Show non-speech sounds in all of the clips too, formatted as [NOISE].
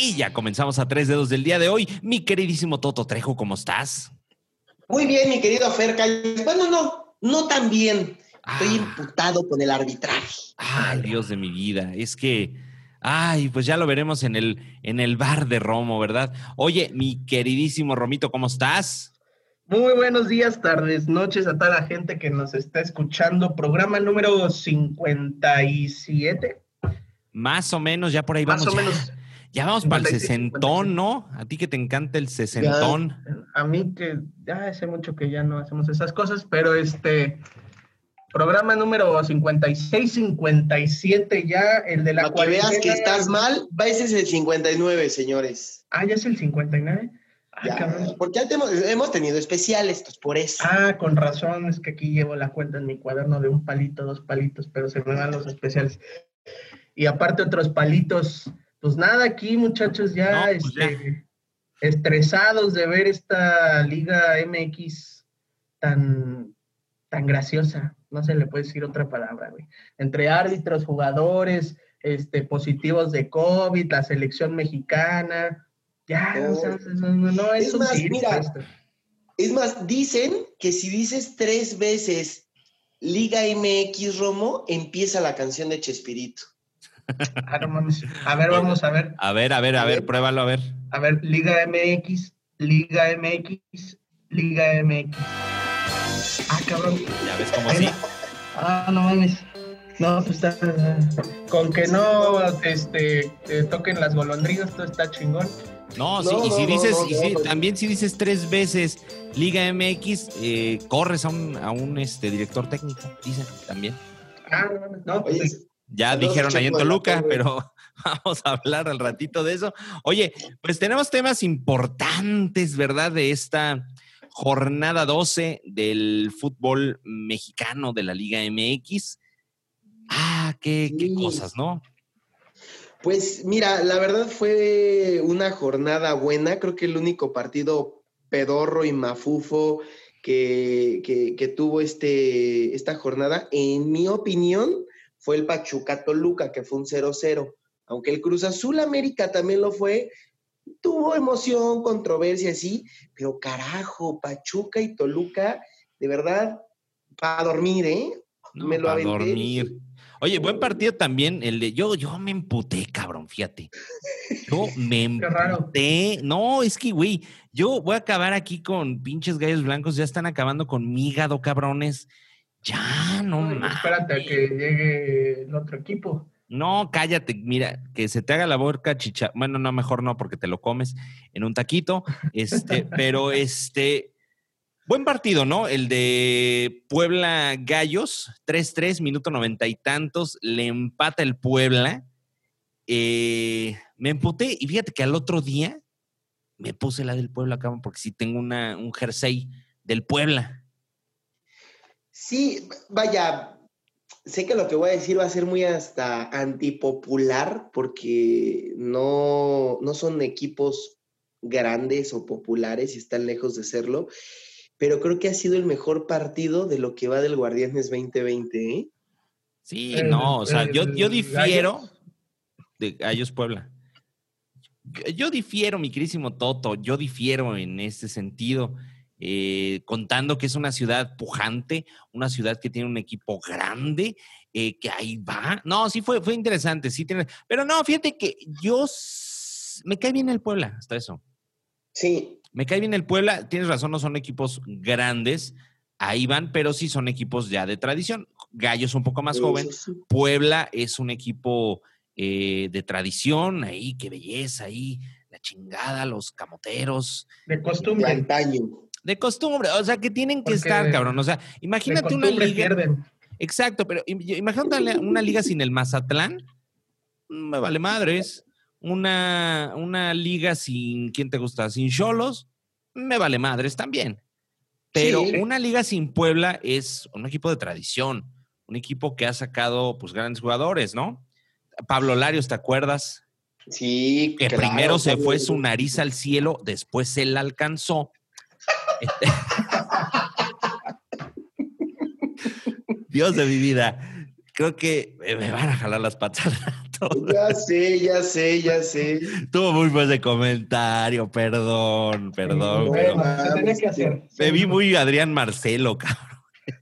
Y ya comenzamos a tres dedos del día de hoy. Mi queridísimo Toto Trejo, ¿cómo estás? Muy bien, mi querido Fer Calles. Bueno, no, no tan bien. Estoy Ah. imputado con el arbitraje. Ay, Dios de mi vida. Es que, ay, pues ya lo veremos en el, en el bar de Romo, ¿verdad? Oye, mi queridísimo Romito, ¿cómo estás? Muy buenos días, tardes, noches a toda la gente que nos está escuchando. Programa número 57. Más o menos, ya por ahí Más vamos. o ya, menos. Ya vamos para el 56, sesentón, ¿no? A ti que te encanta el sesentón. A mí que ya hace mucho que ya no hacemos esas cosas, pero este programa número 56, 57 ya, el de la Para que veas que estás mal, va ese es el 59, señores. Ah, ya es el 59. Ah, Ya, cabrón. porque ya hemos, hemos tenido especiales, pues por eso. Ah, con razón, es que aquí llevo la cuenta en mi cuaderno de un palito, dos palitos, pero se me van los especiales. Y aparte otros palitos, pues nada, aquí muchachos ya, No, pues este, estresados de ver esta Liga MX tan, tan graciosa, no se le puede decir otra palabra, güey. Entre árbitros, jugadores, este, positivos de COVID, la selección mexicana, ya, No. o sea, no, no, no, es, Es un más, circo mira, esto. Es más, dicen que si dices tres veces Liga MX Romo, empieza la canción de Chespirito. Ah, no mames. A ver, vamos a ver. A ver, a ver, a ver, pruébalo, a ver. A ver, Liga MX, Liga MX, Liga MX. Ah, cabrón. Ya ves cómo sí. Ah, no mames. No, pues está. Con que no este, te toquen las golondrinas, todo está chingón. No, sí, No, y si dices, no, y si- no. también si dices tres veces Liga MX, eh, corres a un, a un este, director técnico, dicen también. Ah, no mames. No, pues, Ya Saludos dijeron ahí en Toluca, pero [LAUGHS] vamos a hablar al ratito de eso. Oye, pues tenemos temas importantes, ¿verdad? De esta jornada 12 del fútbol mexicano de la Liga MX. Ah, qué, qué Sí. cosas, ¿no? Pues mira, la verdad fue una jornada buena. Creo que el único partido pedorro y mafufo que, que- que tuvo este, esta jornada, en mi opinión, fue el Pachuca Toluca, que fue un 0-0. Aunque el Cruz Azul América también lo fue, tuvo emoción, controversia, sí, pero carajo, Pachuca y Toluca, de verdad, para dormir, ¿eh? No, Me lo aventé. dormir. Oye, buen partido también el de yo, yo me emputé, cabrón, fíjate. Yo me [LAUGHS] Qué raro. emputé. No, es que, güey, yo voy a acabar aquí con pinches gallos blancos, ya están acabando con mi hígado, cabrones. Ya, no mames. espérate a que llegue el otro equipo. No, cállate, mira, que se te haga la boca chicha. Bueno, no, mejor no, porque te lo comes en un taquito. Este, [LAUGHS] pero este, buen partido, ¿no? El de Puebla Gallos, 3-3, minuto noventa y tantos, le empata el Puebla. Eh, me emputé y fíjate que al otro día me puse la del Puebla, cabrón, porque sí tengo una, un jersey del Puebla. Sí, vaya, sé que lo que voy a decir va a ser muy hasta antipopular porque no, no son equipos grandes o populares y están lejos de serlo, pero creo que ha sido el mejor partido de lo que va del Guardianes 2020, ¿eh? Sí, El- no, o sea, yo, yo difiero Gallos. de Gallos Puebla. Yo- Yo difiero, mi querísimo Toto, yo difiero en este sentido, eh, contando que es una ciudad pujante, una ciudad que tiene un equipo grande, eh, que ahí va. No, sí fue, fue interesante, sí tiene, pero no, fíjate que yo me cae bien el Puebla, hasta eso. Sí, Me cae bien el Puebla, tienes razón, no son equipos grandes, ahí van, pero sí son equipos ya de tradición. Gallos un poco más joven, sí. Puebla es un equipo eh, de tradición, ahí, qué belleza, ahí, la chingada, los camoteros, De de costumbre. antaño. De costumbre, o sea, que tienen que Porque estar, cabrón, o sea, De imagínate una liga, pierden. exacto, pero im- imagínate una, liga sin el Mazatlán, me vale madres, una, una liga sin, ¿quién te gusta? Sin Cholos, me vale madres también. Pero Sí. una liga sin Puebla es un equipo de tradición, un equipo que ha sacado pues grandes jugadores, ¿no? Pablo Larios, ¿te acuerdas? Sí, Que claro, primero se fue su nariz al cielo, después se la alcanzó. Este- Dios de mi vida. Creo que me van a jalar las patas al rato. Ya sé, ya sé, ya sé. Tuvo muy buen de comentario, perdón, perdón. Bueno, pero se tenía que hacer. me vi muy Adrián Marcelo, cabrón.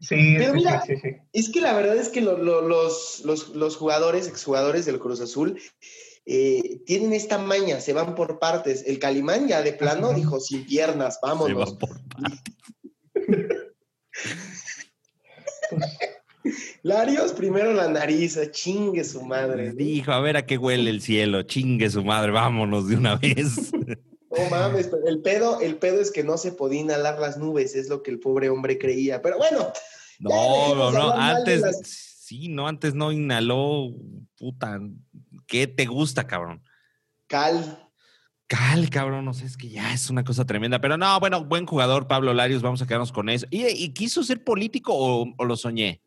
Sí, Pero sí, mira, sí, sí. Es que la verdad es que lo- lo- los, los, los jugadores, exjugadores del Cruz Azul, eh, tienen esta maña, se van por partes. El Calimán ya de plano dijo sin piernas, Se vámonos. va por partes. Larios, primero la nariz, a chingue su madre. Dijo, a ver a qué huele el cielo, chingue su madre, vámonos de una vez. No mames, pero el pedo, el pedo es que no se podía inhalar las nubes, es lo que el pobre hombre creía. Pero bueno, No, no, no, antes, las- sí, no, antes no inhaló, puta, ¿qué te gusta, cabrón? cal. Cal, cabrón, no sé, es que ya es una cosa tremenda. Pero no, bueno, buen jugador, Pablo Larios, vamos a quedarnos con eso. ¿Y, y quiso ser político o, o lo soñé?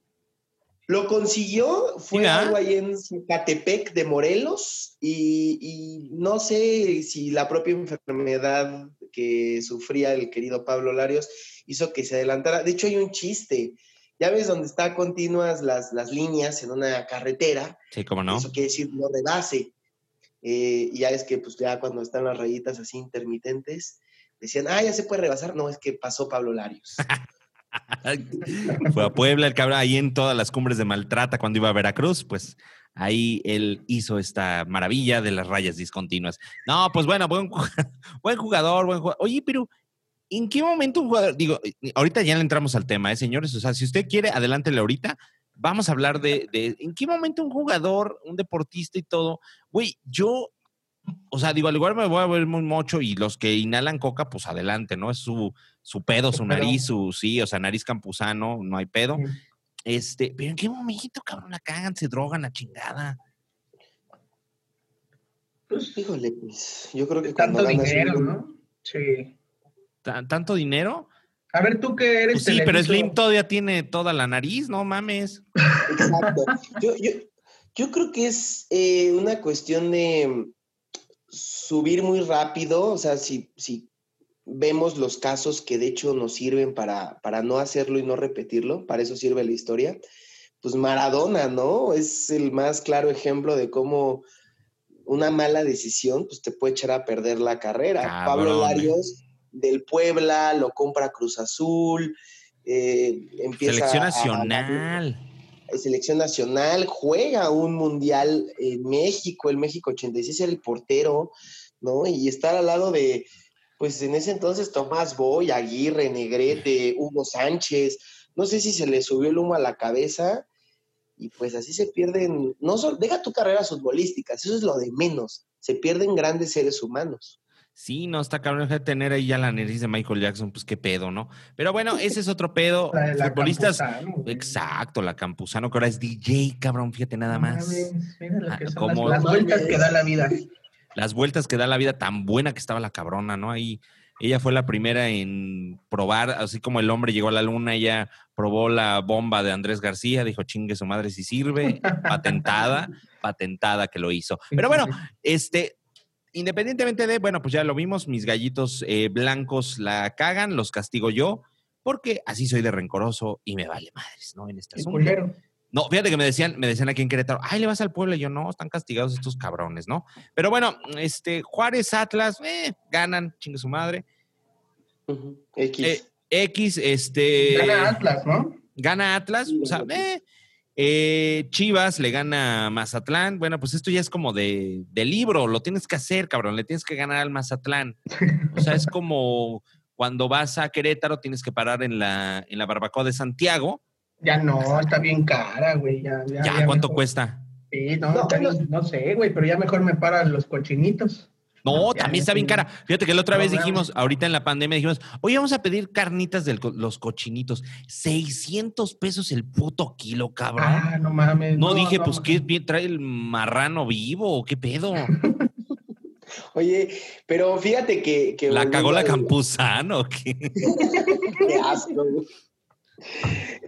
Lo consiguió, fue algo ahí en Zacatepec de Morelos y, y no sé si la propia enfermedad que sufría el querido Pablo Larios hizo que se adelantara. De hecho, hay un chiste. Ya ves donde está continuas las, las líneas en una carretera, Sí, cómo no. eso quiere decir no rebase. Eh, y ya es que pues ya cuando están las rayitas así intermitentes, decían, ah, ya se puede rebasar. No, es que pasó Pablo Larios. [LAUGHS] Fue a Puebla, el cabrón, ahí en todas las cumbres de Maltrata cuando iba a Veracruz, pues ahí él hizo esta maravilla de las rayas discontinuas. No, pues bueno, buen, [LAUGHS] buen jugador, buen jugador. Oye, pero ¿en qué momento un jugador, digo, ahorita ya le entramos al tema, ¿eh, señores? O sea, si usted quiere, adelántele ahorita. Vamos a hablar de, de en qué momento un jugador, un deportista y todo. Güey, yo, o sea, digo, al igual me voy a ver muy mocho y los que inhalan coca, pues adelante, ¿no? Es su, su pedo, Su nariz, su, sí, o sea, nariz campusano, no hay pedo. Sí. Este, pero ¿en qué momento, cabrón, la cagan, se drogan, la chingada? Pues, Híjole, pues yo creo que cuando tanto ganas dinero, ¿no? Sí. ¿Tan- ¿Tanto dinero? A ver, tú que eres Pues sí, pero Slim todavía tiene toda la nariz, no mames. Exacto. Yo, yo, yo creo que es eh, una cuestión de mm, subir muy rápido, o sea, si, si vemos los casos que de hecho nos sirven para, para no hacerlo y no repetirlo, para eso sirve la historia, pues Maradona, ¿no? Es el más claro ejemplo de cómo una mala decisión pues te puede echar a perder la carrera. Pablo. Larios del Puebla lo compra Cruz Azul, eh, empieza Selección a- nacional. selección nacional, juega un mundial en México, el México 86 era el portero, ¿no? Y estar al lado de, pues en ese entonces Tomás Boy, Aguirre, Negrete, Hugo Sánchez, no sé si se le subió el humo a la cabeza y pues así se pierden, no solo, deja tu carrera futbolística, eso es lo de menos, se pierden grandes seres humanos. Sí, no, está cabrón de tener ahí ya la nariz de Michael Jackson, pues qué pedo, ¿no? Pero bueno, [LAUGHS] ese es otro pedo. la Futbolistas. Campuzano. Exacto, la Campuzano, que ahora es DJ, cabrón, fíjate nada más. mames, Mira lo Ah, que son como- las, las vueltas que da la vida. Las vueltas que da la vida, tan buena que estaba la cabrona, ¿no? Ahí, ella fue la primera en probar, así como el hombre llegó a la luna, ella probó la bomba de Andrés García, dijo, chingue su madre si sirve, [LAUGHS] patentada, patentada que lo hizo. Pero bueno, este, independientemente de, bueno, pues ya lo vimos, mis gallitos eh, blancos la cagan, los castigo yo, porque así soy de rencoroso y me vale madres, ¿no? En este asunto. culero. No, fíjate que me decían, me decían aquí en Querétaro, ay, le vas al pueblo, y yo no, están castigados estos cabrones, ¿no? Pero bueno, este, Juárez, Atlas, eh, ganan, chingue su madre. X. Eh, X, este. Gana Atlas, ¿no? gana Atlas, o sea, eh, eh, Chivas le gana a Mazatlán. Bueno, pues esto ya es como de, de libro, lo tienes que hacer, cabrón, le tienes que ganar al Mazatlán. O sea, es como cuando vas a Querétaro, tienes que parar en la, en la barbacoa de Santiago. Ya no, está bien cara, güey. Ya, ya, Ya, ya ¿cuánto mejor- cuesta? Sí, no, No, no sé, güey, pero ya mejor me paran los cochinitos. No, también está bien cara. Fíjate que la otra No vez dijimos, ahorita en la pandemia dijimos, oye, vamos a pedir carnitas de los cochinitos. 600 pesos el puto kilo, cabrón. Ah, no mames. no, dije, pues, no. ¿qué bien trae el marrano vivo o qué pedo? [LAUGHS] Oye, pero fíjate que... que ¿La cagó la campuzano o qué? [LAUGHS] Qué asco.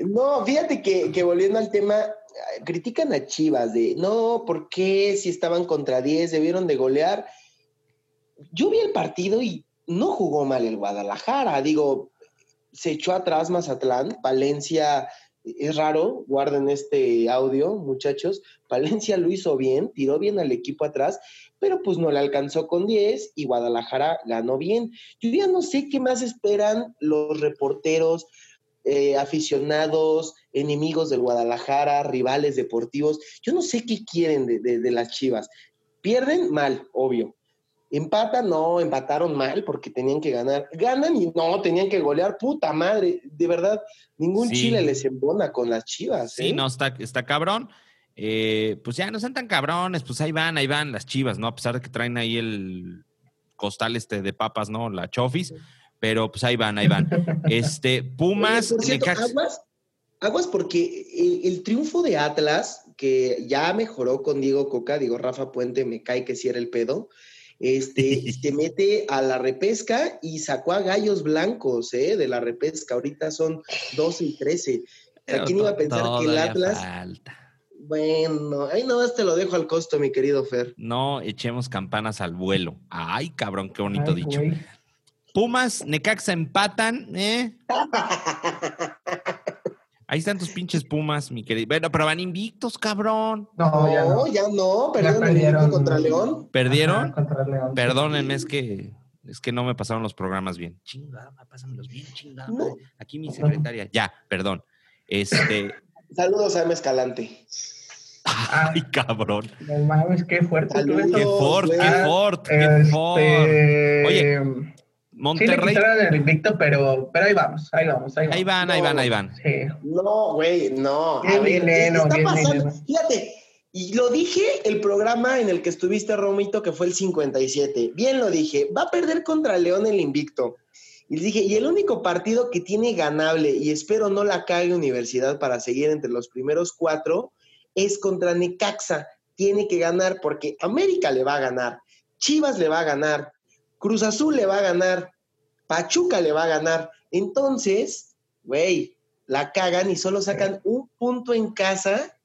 No, fíjate que, que volviendo al tema, critican a Chivas de, no, ¿por qué si estaban contra 10 debieron de golear? Yo vi el partido y no jugó mal el Guadalajara, digo, se echó atrás Mazatlán, Valencia es raro, guarden este audio, muchachos. Valencia lo hizo bien, tiró bien al equipo atrás, pero pues no le alcanzó con 10 y Guadalajara ganó bien. Yo ya no sé qué más esperan los reporteros, eh, aficionados, enemigos del Guadalajara, rivales deportivos. Yo no sé qué quieren de, de las Chivas. Pierden mal, obvio. Empatan, no, empataron mal porque tenían que ganar. Ganan y no, tenían que golear. Puta madre, de verdad, ningún Chile les embona con las chivas. Sí, ¿eh? no, está, está cabrón. Eh, pues ya no sean tan cabrones, pues ahí van, ahí van las chivas, ¿no? A pesar de que traen ahí el costal este de papas, ¿no? La chofis, pero pues ahí van, ahí van. [LAUGHS] Este, Pumas. Oye, cierto, aguas, aguas, porque el, el, triunfo de Atlas, que ya mejoró con Diego Coca, digo, Rafa Puente me cae que si sí era el pedo este, [LAUGHS] se mete a la repesca y sacó a gallos blancos ¿eh? de la repesca. Ahorita son 12 y 13. ¿A quién iba a pensar que el Atlas... Falta. Bueno, ahí no, te lo dejo al costo, mi querido Fer. No echemos campanas al vuelo. Ay, cabrón, qué bonito Ay, dicho. Güey. Pumas, Necaxa empatan, ¿eh? [LAUGHS] Ahí están tus pinches pumas, mi querido. Bueno, pero van invictos, cabrón. No, ya no. Ya no, perdieron, perdieron contra León. ¿Perdieron? Ajá, contra León. Perdónenme, es que, es que no me pasaron los programas bien. Chingada, pásamelos bien, chingada. No. Aquí mi secretaria. Ya, perdón. Este. [LAUGHS] Saludos a M. Escalante. Ay, cabrón. No mames, qué fuerte. Saludos, qué fort, qué fort, qué Este, fort. Oye, Monterrey. Sí, le el invicto, pero, pero ahí vamos, ahí vamos, ahí vamos. Ahí van, ahí van, ahí van. Sí. No, güey, no. Bien a ver, veneno, está pasando? veneno. Fíjate, y lo dije el programa en el que estuviste, Romito, que fue el 57. Bien lo dije, va a perder contra León el invicto. Y les dije, y el único partido que tiene ganable, y espero no la cague Universidad para seguir entre los primeros cuatro, es contra Necaxa. Tiene que ganar porque América le va a ganar, Chivas le va a ganar, Cruz Azul le va a ganar, Pachuca le va a ganar. Entonces, güey, la cagan y solo sacan un punto en casa.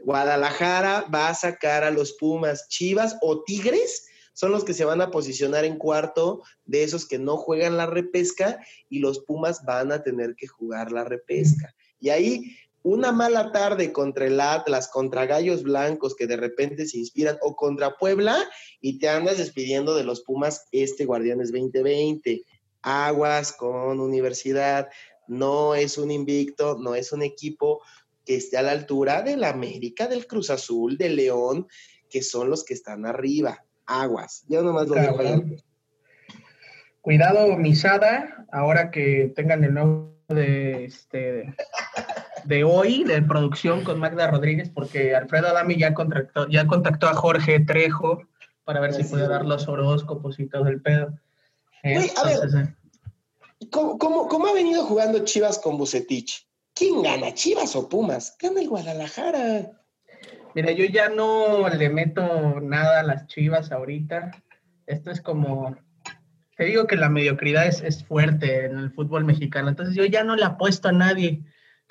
Guadalajara va a sacar a los Pumas, Chivas o Tigres son los que se van a posicionar en cuarto de esos que no juegan la repesca y los Pumas van a tener que jugar la repesca. Y ahí una mala tarde contra el Atlas, contra Gallos Blancos que de repente se inspiran o contra Puebla y te andas despidiendo de los Pumas este Guardianes 2020 aguas con universidad, no es un invicto, no es un equipo que esté a la altura del América, del Cruz Azul, del León, que son los que están arriba. Aguas. Yo nomás lo dejo. Cuidado, Misada, ahora que tengan el nuevo de, este, de hoy, de producción con Magda Rodríguez, porque Alfredo Adami ya contactó, ya contactó a Jorge Trejo para ver si puede dar los horóscopos y todo el pedo. Güey, a ver, ¿cómo, cómo, cómo ha venido jugando Chivas con Bucetich? ¿Quién gana, Chivas o Pumas? Gana el Guadalajara. Mira, yo ya no le meto nada a las Chivas ahorita. Esto es como, te digo que la mediocridad es, es fuerte en el fútbol mexicano, entonces yo ya no le apuesto a nadie.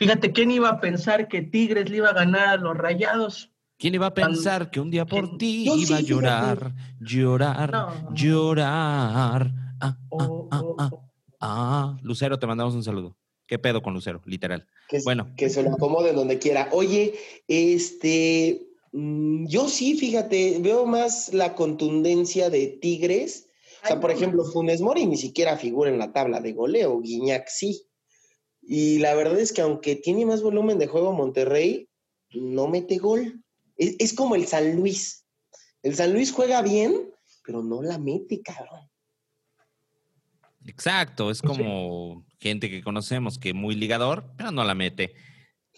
Fíjate, ¿quién iba a pensar que Tigres le iba a ganar a los Rayados? ¿Quién iba a pensar que un día por ti Yo iba a llorar, llorar, No. llorar? Ah, Oh, ah, oh, ah, oh. ah. Lucero, te mandamos un saludo. ¿Qué pedo con Lucero? Literal. Que, Bueno. que se lo acomode donde quiera. Oye, este, mm, yo sí, fíjate, veo más la contundencia de Tigres. O sea, por ejemplo, Funes Mori ni siquiera figura en la tabla de goleo, Guiñac sí. Y la verdad es que aunque tiene más volumen de juego Monterrey, no mete gol. Es, es como el San Luis. El San Luis juega bien, pero no la mete, cabrón. Exacto, es sí. como gente que conocemos que muy ligador, pero no la mete.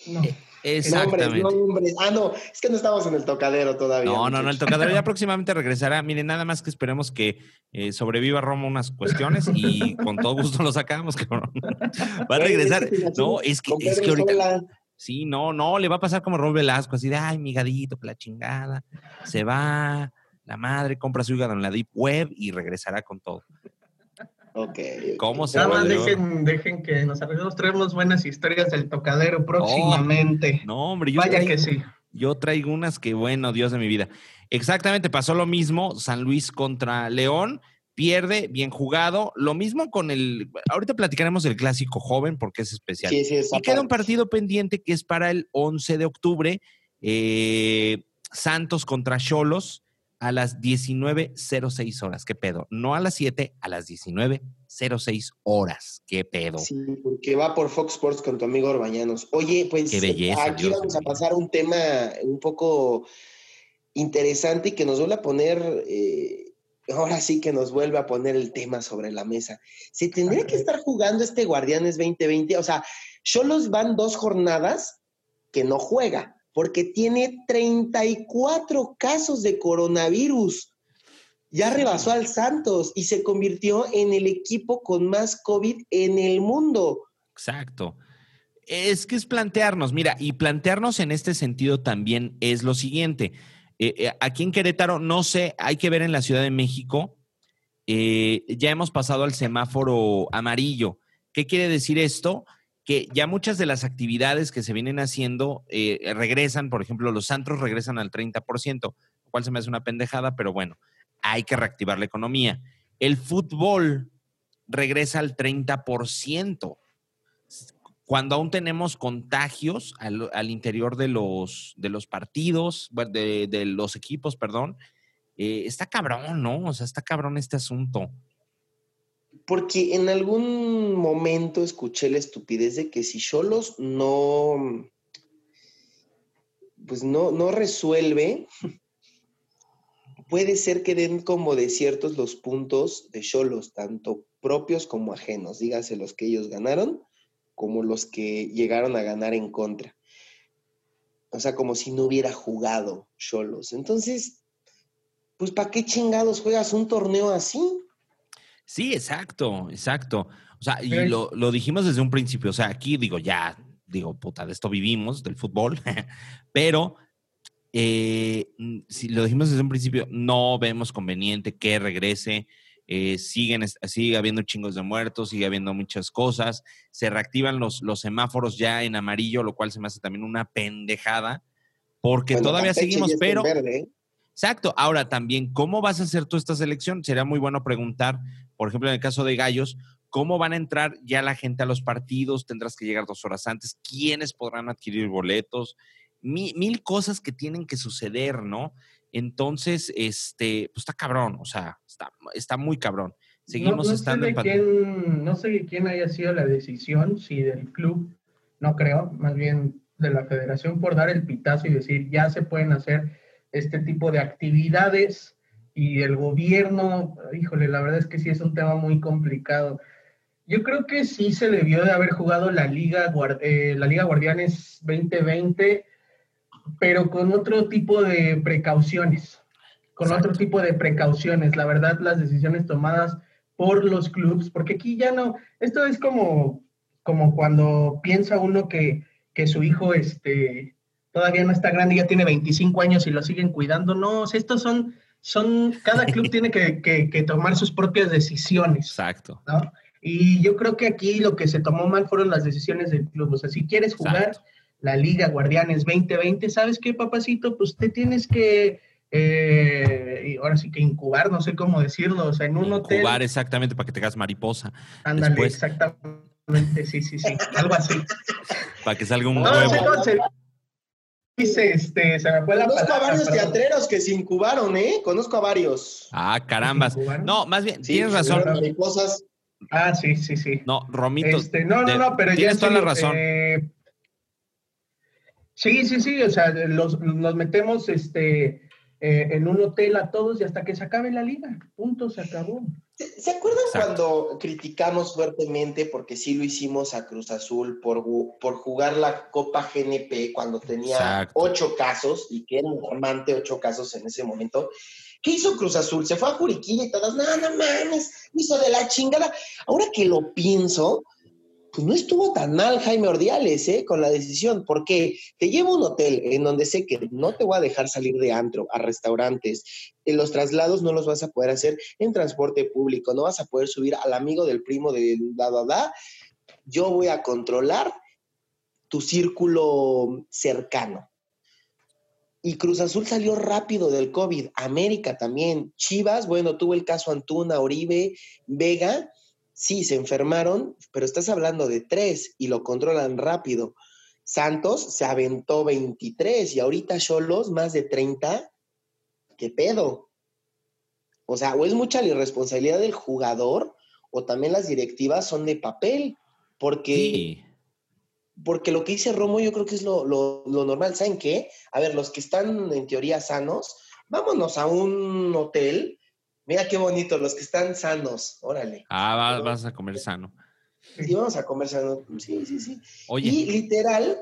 No. Nombres, Exactamente. nombres. Ah, no, es que no estamos en el tocadero todavía. No, no, no, el tocadero ya [LAUGHS] próximamente regresará. Miren, nada más que esperemos que eh, sobreviva Roma unas cuestiones y con todo gusto lo sacamos, [LAUGHS] cabrón. Va a regresar. No, es que, es que ahorita. Sí, no, no, le va a pasar como Rob Velasco, así de, ay, mi gadito, que la chingada. Se va, la madre compra su hígado en la Deep Web y regresará con todo. Ok. ¿Cómo se Nada más dejen, dejen que nos arreglemos, traemos buenas historias del tocadero próximamente. No, hombre, yo Vaya traigo, que sí. yo traigo unas que, bueno, Dios de mi vida. Exactamente, pasó lo mismo, San Luis contra León. pierde, bien jugado. Lo mismo con el. Ahorita platicaremos del clásico joven porque es especial. Sí, sí, y queda un partido pendiente que es para el 11 de octubre. eh, Santos contra Cholos a las 19.06 horas. ¿Qué pedo? No a las 7, a las 19.06 horas. ¿Qué pedo? Sí, porque va por Fox Sports con tu amigo Orbañanos. Oye, pues Qué belleza, aquí Dios vamos a pasar un tema un poco interesante y que nos vuelve a poner, eh, ahora sí que nos vuelve a poner el tema sobre la mesa. ¿Se tendría que estar jugando este Guardianes 2020? O sea, Cholos van dos jornadas que no juega, porque tiene 34 casos de coronavirus. Ya rebasó al Santos y se convirtió en el equipo con más COVID en el mundo. Exacto. Es que es plantearnos, mira, y plantearnos en este sentido también es lo siguiente. Eh, eh, aquí en Querétaro, no sé, hay que ver en la Ciudad de México, eh, ya hemos pasado al semáforo amarillo. ¿Qué quiere decir esto? Que ya muchas de las actividades que se vienen haciendo eh, regresan, por ejemplo, los antros regresan al 30%, lo cual se me hace una pendejada, pero bueno, hay que reactivar la economía. El fútbol regresa al 30% cuando aún tenemos contagios al, al interior de los, de los partidos, de, de los equipos, perdón, eh, está cabrón, ¿no? O sea, está cabrón este asunto. Porque en algún momento escuché la estupidez de que si Cholos no, pues no, no resuelve, [LAUGHS] puede ser que den como desiertos los puntos de Cholos, tanto propios como ajenos, dígase los que ellos ganaron, como los que llegaron a ganar en contra. O sea, como si no hubiera jugado Cholos. Entonces, pues ¿para qué chingados juegas un torneo así? Sí, exacto, exacto. O sea, y lo, lo dijimos desde un principio. O sea, aquí digo, ya, digo, puta, de esto vivimos, del fútbol, [LAUGHS] pero eh, si lo dijimos desde un principio, no vemos conveniente que regrese. eh, siguen, sigue habiendo chingos de muertos, sigue habiendo muchas cosas. Se reactivan los, los semáforos ya en amarillo, lo cual se me hace también una pendejada, porque Bueno, todavía seguimos, pero. verde, ¿eh? Exacto. Ahora también, ¿cómo vas a hacer tú esta selección? Sería muy bueno preguntar, por ejemplo, en el caso de Gallos, ¿cómo van a entrar ya la gente a los partidos? ¿Tendrás que llegar dos horas antes? ¿Quiénes podrán adquirir boletos? Mi- mil cosas que tienen que suceder, ¿no? Entonces, este, pues está cabrón, o sea, está, está muy cabrón. Seguimos no, no estando sé en de quién, No sé de quién haya sido la decisión, si del club, no creo, más bien de la federación por dar el pitazo y decir ya se pueden hacer este tipo de actividades y el gobierno, híjole, la verdad es que sí es un tema muy complicado. Yo creo que sí se debió de haber jugado la Liga, eh, la Liga Guardianes 2020, pero con otro tipo de precauciones, con Exacto. otro tipo de precauciones. La verdad, las decisiones tomadas por los clubes, porque aquí ya no, esto es como, como cuando piensa uno que, que su hijo este, todavía no está grande, ya tiene 25 años y lo siguen cuidando. No, estos son, son cada club tiene que, que- que tomar sus propias decisiones. Exacto. ¿no? Y yo creo que aquí lo que se tomó mal fueron las decisiones del club. O sea, si quieres jugar Exacto. la Liga Guardianes 2020, ¿sabes qué, papacito? Pues te tienes que, eh, ahora sí que incubar, no sé cómo decirlo, o sea, en un hotel. Incubar exactamente para que te hagas mariposa, Ándale, después. exactamente, sí, sí, sí, algo así. [LAUGHS] para que salga un No, No, huevo. sé cómo se dice, este, se me fue la Conozco a varios perdón. teatreros que se incubaron, ¿eh? Conozco a varios. Ah, carambas. No, más bien, Sí, tienes razón. Ah, sí, sí, sí. No, Romito. Este, no, no, no, pero ya tienes en toda la razón. eh, sí, sí, sí, o sea, los, nos metemos este, eh, en un hotel a todos y hasta que se acabe la liga. Punto, se acabó. ¿Se acuerdan Exacto. cuando criticamos fuertemente, porque sí lo hicimos a Cruz Azul, por, por jugar la Copa GNP cuando tenía Exacto. ocho casos, y que era alarmante ocho casos en ese momento? ¿Qué hizo Cruz Azul? Se fue a Juriquilla y todas, no, no mames, hizo de la chingada. Ahora que lo pienso, pues no estuvo tan mal Jaime Ordiales, ¿eh? Con la decisión, porque te llevo a un hotel en donde sé que no te voy a dejar salir de antro, a restaurantes, en los traslados no los vas a poder hacer en transporte público, no vas a poder subir al amigo del primo de da, da, da. Yo voy a controlar tu círculo cercano. Y Cruz Azul salió rápido del COVID. América también. Chivas, bueno, tuvo el caso Antuna, Oribe, Vega. Sí, se enfermaron, pero estás hablando de tres y lo controlan rápido. Santos se aventó 23 y ahorita Cholos más de 30. ¿Qué pedo? O sea, o es mucha la irresponsabilidad del jugador o también las directivas son de papel, porque porque lo que dice Romo yo creo que es lo, normal. ¿Saben qué? A ver, los que están en teoría sanos, vámonos a un hotel. Mira qué bonito, los que están sanos, órale. Ah, vas a comer sano. Sí, vamos a comer sano. Sí, sí, sí. Oye. Y literal,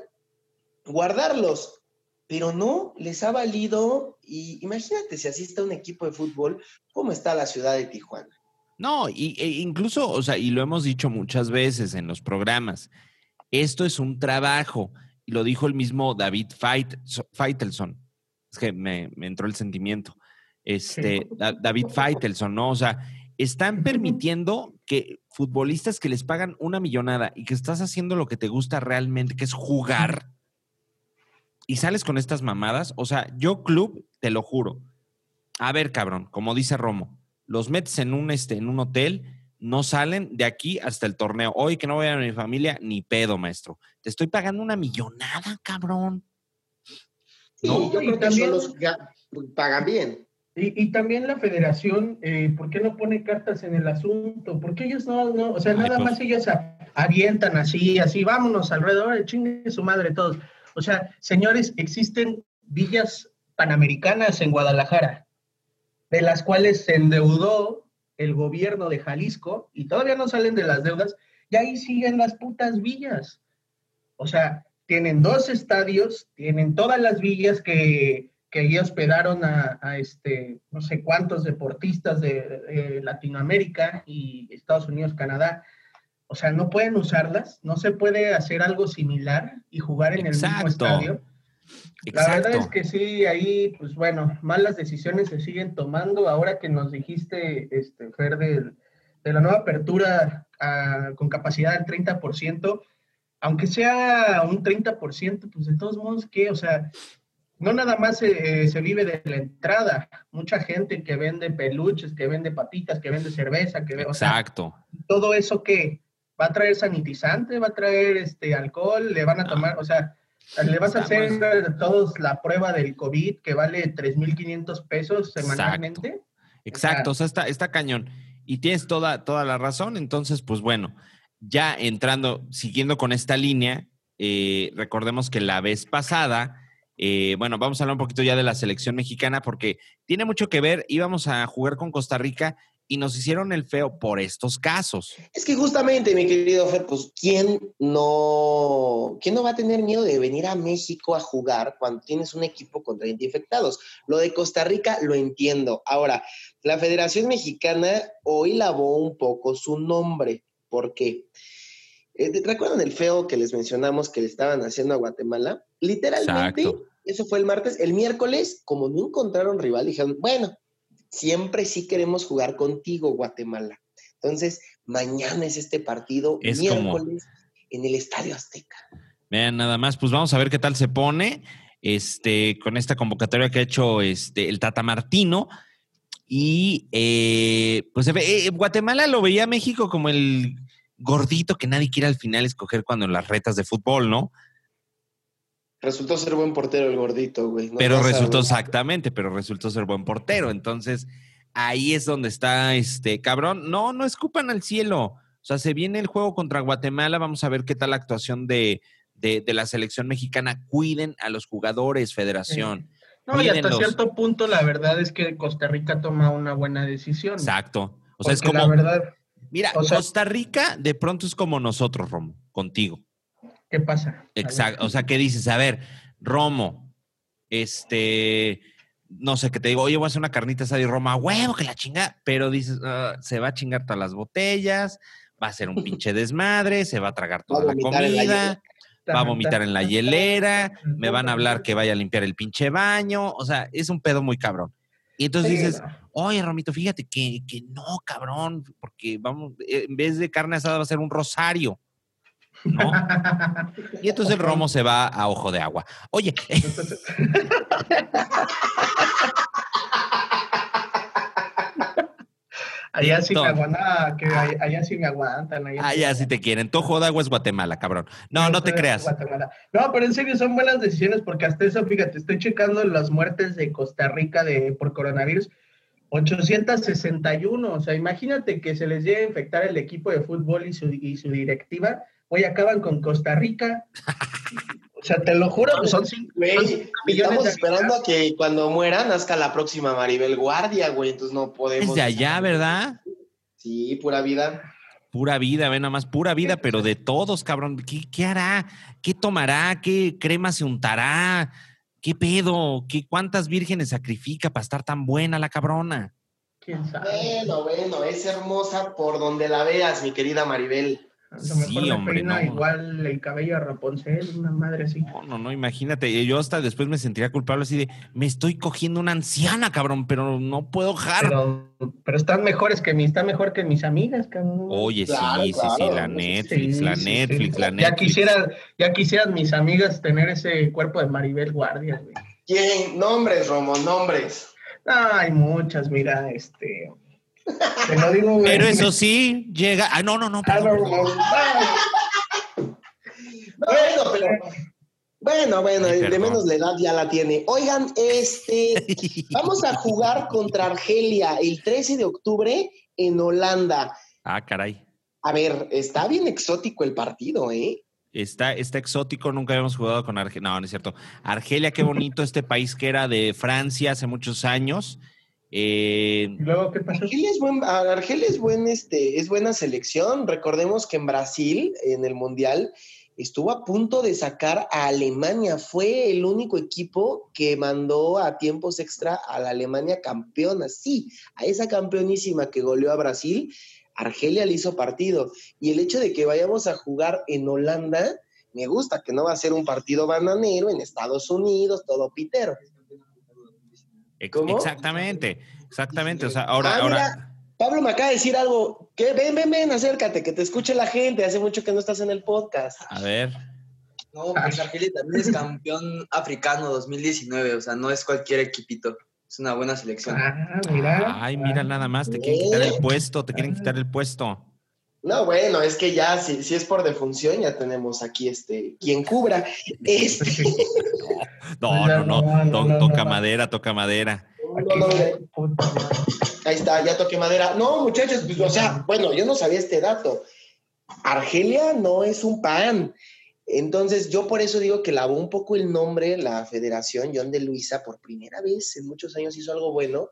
guardarlos. Pero no, les ha valido. Y imagínate si así está un equipo de fútbol, ¿cómo está la ciudad de Tijuana? No, y, e incluso, o sea, y lo hemos dicho muchas veces en los programas esto es un trabajo. Y lo dijo el mismo David Feitelson. Es que me, entró el sentimiento. Este, David Feitelson, ¿no? O sea, están permitiendo que futbolistas que les pagan una millonada y que estás haciendo lo que te gusta realmente, que es jugar, y sales con estas mamadas. O sea, yo club, te lo juro. A ver, cabrón, como dice Romo, los metes en un, este, en un hotel no salen de aquí hasta el torneo. Hoy que no voy a mi familia, ni pedo, maestro. Te estoy pagando una millonada, cabrón. Sí, yo creo que también, los pagan bien. Y, también la federación, eh, ¿por qué no pone cartas en el asunto? Porque ellos no, no o sea, nada pues más ellos avientan así, así, vámonos alrededor, chingue su madre todos. O sea, señores, existen villas panamericanas en Guadalajara, de las cuales se endeudó el gobierno de Jalisco y todavía no salen de las deudas y ahí siguen las putas villas. O sea, tienen dos estadios, tienen todas las villas que, que hospedaron a, este, no sé cuántos deportistas de, Latinoamérica y Estados Unidos, Canadá. O sea, no pueden usarlas, no se puede hacer algo similar y jugar en el mismo estadio. La verdad es que sí, ahí, pues bueno, malas decisiones se siguen tomando. Ahora que nos dijiste, este, Fer, de, la nueva apertura ah, con capacidad del 30%, aunque sea un 30%, pues de todos modos, ¿qué? O sea, no nada más se, vive de la entrada. Mucha gente que vende peluches, que vende papitas, que vende cerveza, que Exacto. todo eso que va a traer sanitizante, va a traer este alcohol, le van a tomar, o sea, le vas a hacer a todos la prueba del COVID que vale 3.500 pesos semanalmente. Exacto, o sea, está, está cañón. Y tienes toda, toda la razón. Entonces, pues bueno, ya entrando, siguiendo con esta línea, eh, recordemos que la vez pasada, eh, bueno, vamos a hablar un poquito ya de la selección mexicana porque tiene mucho que ver. Íbamos a jugar con Costa Rica y nos hicieron el feo por estos casos. Es que justamente, mi querido Fer, pues, ¿quién no, ¿quién no va a tener miedo de venir a México a jugar cuando tienes un equipo contra 20 infectados? Lo de Costa Rica lo entiendo. Ahora, la Federación Mexicana hoy lavó un poco su nombre. ¿Por qué? Eh, ¿Recuerdan el feo que les mencionamos que le estaban haciendo a Guatemala? Literalmente, eso fue el martes. El miércoles, como no encontraron rival, dijeron, bueno, siempre sí queremos jugar contigo, Guatemala. Entonces, mañana es este partido, miércoles, en el Estadio Azteca. Vean, nada más, pues vamos a ver qué tal se pone este, con esta convocatoria que ha hecho este, el Tata Martino. Y eh, pues eh, Guatemala lo veía México como el gordito que nadie quiere al final escoger cuando en las retas de fútbol, ¿no? Resultó ser buen portero el gordito, güey. pero resultó exactamente, pero resultó ser buen portero. Entonces, ahí es donde está este cabrón. No, no escupan al cielo. O sea, se viene el juego contra Guatemala. Vamos a ver qué tal la actuación de, la selección mexicana. Cuiden a los jugadores, federación. No, y hasta cierto punto, la verdad es que Costa Rica toma una buena decisión. Exacto. O sea, es como. La verdad. Mira, Costa Rica de pronto es como nosotros, Romo, contigo. ¿Qué pasa? Exacto. O sea, ¿qué dices? A ver, Romo, este, no sé, que te digo, oye, voy a hacer una carnita asada y Roma, huevo, que la chinga, pero dices, ah, se va a chingar todas las botellas, va a ser un pinche [LAUGHS] desmadre, se va a tragar toda la comida, va a vomitar en la hielera, me van a hablar que vaya a limpiar el pinche baño, o sea, es un pedo muy cabrón. Y entonces dices, oye, Romito, fíjate que, que no, cabrón, porque vamos, en vez de carne asada va a ser un rosario. ¿no? Y [LAUGHS] entonces el romo se va a ojo de agua. Oye, [LAUGHS] Allá sí me aguantan, que allá, allá sí me aguantan. Allá, ya si te quieren. Tu ojo de agua es Guatemala, cabrón. No, no te creas. Guatemala. No, pero en serio son buenas decisiones porque hasta eso, fíjate, estoy checando las muertes de Costa Rica de, por coronavirus. 861, o sea, imagínate que se les llegue a infectar el equipo de fútbol y su, y su directiva, hoy acaban con Costa Rica. [LAUGHS] O sea, te lo juro, pues son cinco, son Güey, cinco millones estamos de esperando a que cuando muera nazca la próxima Maribel Guardia, güey. Entonces no podemos. Es de allá, ¿verdad? Sí, pura vida. Pura vida, ve nada más, pura vida, pero de todos, cabrón. ¿Qué, qué hará? ¿Qué tomará? ¿Qué crema se untará? ¿Qué pedo? ¿Qué, ¿Cuántas vírgenes sacrifica para estar tan buena la cabrona? ¿Quién sabe? Bueno, bueno, es hermosa por donde la veas, mi querida Maribel. A lo mejor Sí, hombre, no. igual el cabello a Rapunzel, una madre así. No, no, no, imagínate. Yo hasta después me sentiría culpable así de, me estoy cogiendo una anciana, cabrón, pero no puedo jar. Pero, pero están mejores que mis, está mejor que mis amigas, cabrón. Oye, Claro, sí, sí, sí, claro. la Netflix, Sí, la Netflix, sí. la Ya Netflix. quisieran, ya quisieran mis amigas tener ese cuerpo de Maribel Guardia, güey. ¿Quién? Nombres, Romo, nombres. Ah, hay muchas, mira, este. Te lo digo, güey. Pero eso sí, llega. Ah, no, no, no, Ah, perdón, no, perdón. no, Bueno, pero. Bueno, bueno, Ay, de menos la edad ya la tiene. Oigan, este. [LAUGHS] Vamos a jugar contra Argelia el 13 de octubre en Holanda. Ah, caray. A ver, está bien exótico el partido, ¿eh? Está, está exótico, nunca habíamos jugado con Argelia. No, no es cierto. Argelia, qué bonito este país que era de Francia hace muchos años. Eh, ¿Y luego qué pasó? Argelia es, buen, es, buen, este, es buena selección. Recordemos que en Brasil, en el Mundial, estuvo a punto de sacar a Alemania. Fue el único equipo que mandó a tiempos extra a la Alemania campeona. Sí, a esa campeonísima que goleó a Brasil, Argelia le hizo partido. Y el hecho de que vayamos a jugar en Holanda, me gusta, que no va a ser un partido bananero en Estados Unidos, todo pitero. Exactamente, exactamente. O sea, ahora, Ah, ahora. mira, Pablo me acaba de decir algo. Que ven, ven, ven, acércate, que te escuche la gente. Hace mucho que no estás en el podcast. A ver. No, pues Argelia también es campeón africano 2019, o sea, no es cualquier equipito, es una buena selección. Ah, mira. Ay, mira nada más, te quieren quitar el puesto, te quieren quitar el puesto. No, bueno, es que ya, si, si es por defunción, ya tenemos aquí este, quien cubra. Este, [LAUGHS] No, no, no, No, no, to- no, toca madera, toca madera. ahí está, ya toqué madera. No, muchachos, pues, o sea, bueno, yo no sabía este dato. Argelia no es un pan. Entonces, yo por eso digo que lavó un poco el nombre la Federación John de Luisa por primera vez en muchos años hizo algo bueno,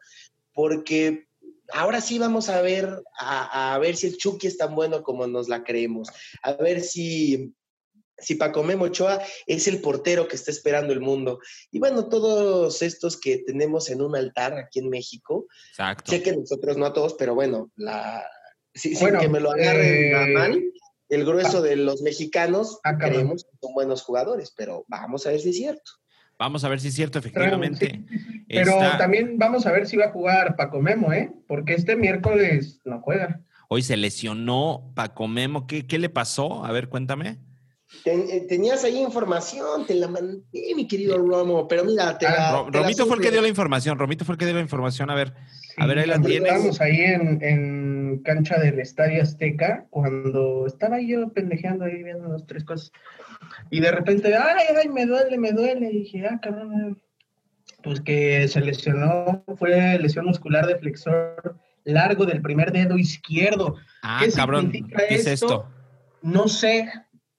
porque ahora sí vamos a ver a, a ver si el Chucky es tan bueno como nos la creemos, a ver si si Paco Memo Ochoa es el portero que está esperando el mundo. Y bueno, todos estos que tenemos en un altar aquí en México, Exacto. sé que nosotros no a todos, pero bueno, la, si- sin que me lo agarren eh, mal, el grueso de los mexicanos Ah, creemos que son buenos jugadores, pero vamos a ver si es cierto. Vamos a ver si es cierto, efectivamente. [LAUGHS] Pero Está- también vamos a ver si va a jugar Paco Memo, ¿eh? Porque este miércoles no juega. Hoy se lesionó Paco Memo. ¿Qué, qué le pasó? A ver, cuéntame. Ten- eh, tenías ahí información, te la mandé, mi querido Romo, pero mira, te Ah, la- Ro- te la Romito fue el que dio la información. Romito fue el que dio la información. A ver, A ver, ahí la nosotros tienes. Estábamos ahí en, en cancha del Estadio Azteca cuando estaba yo pendejeando ahí viendo las tres cosas. Y de repente, ay, ay, me duele, me duele. Y dije, ah, cabrón. Pues que se lesionó, fue lesión muscular de flexor largo del primer dedo izquierdo. ah, ¿Qué cabrón, ¿qué es esto? No sé,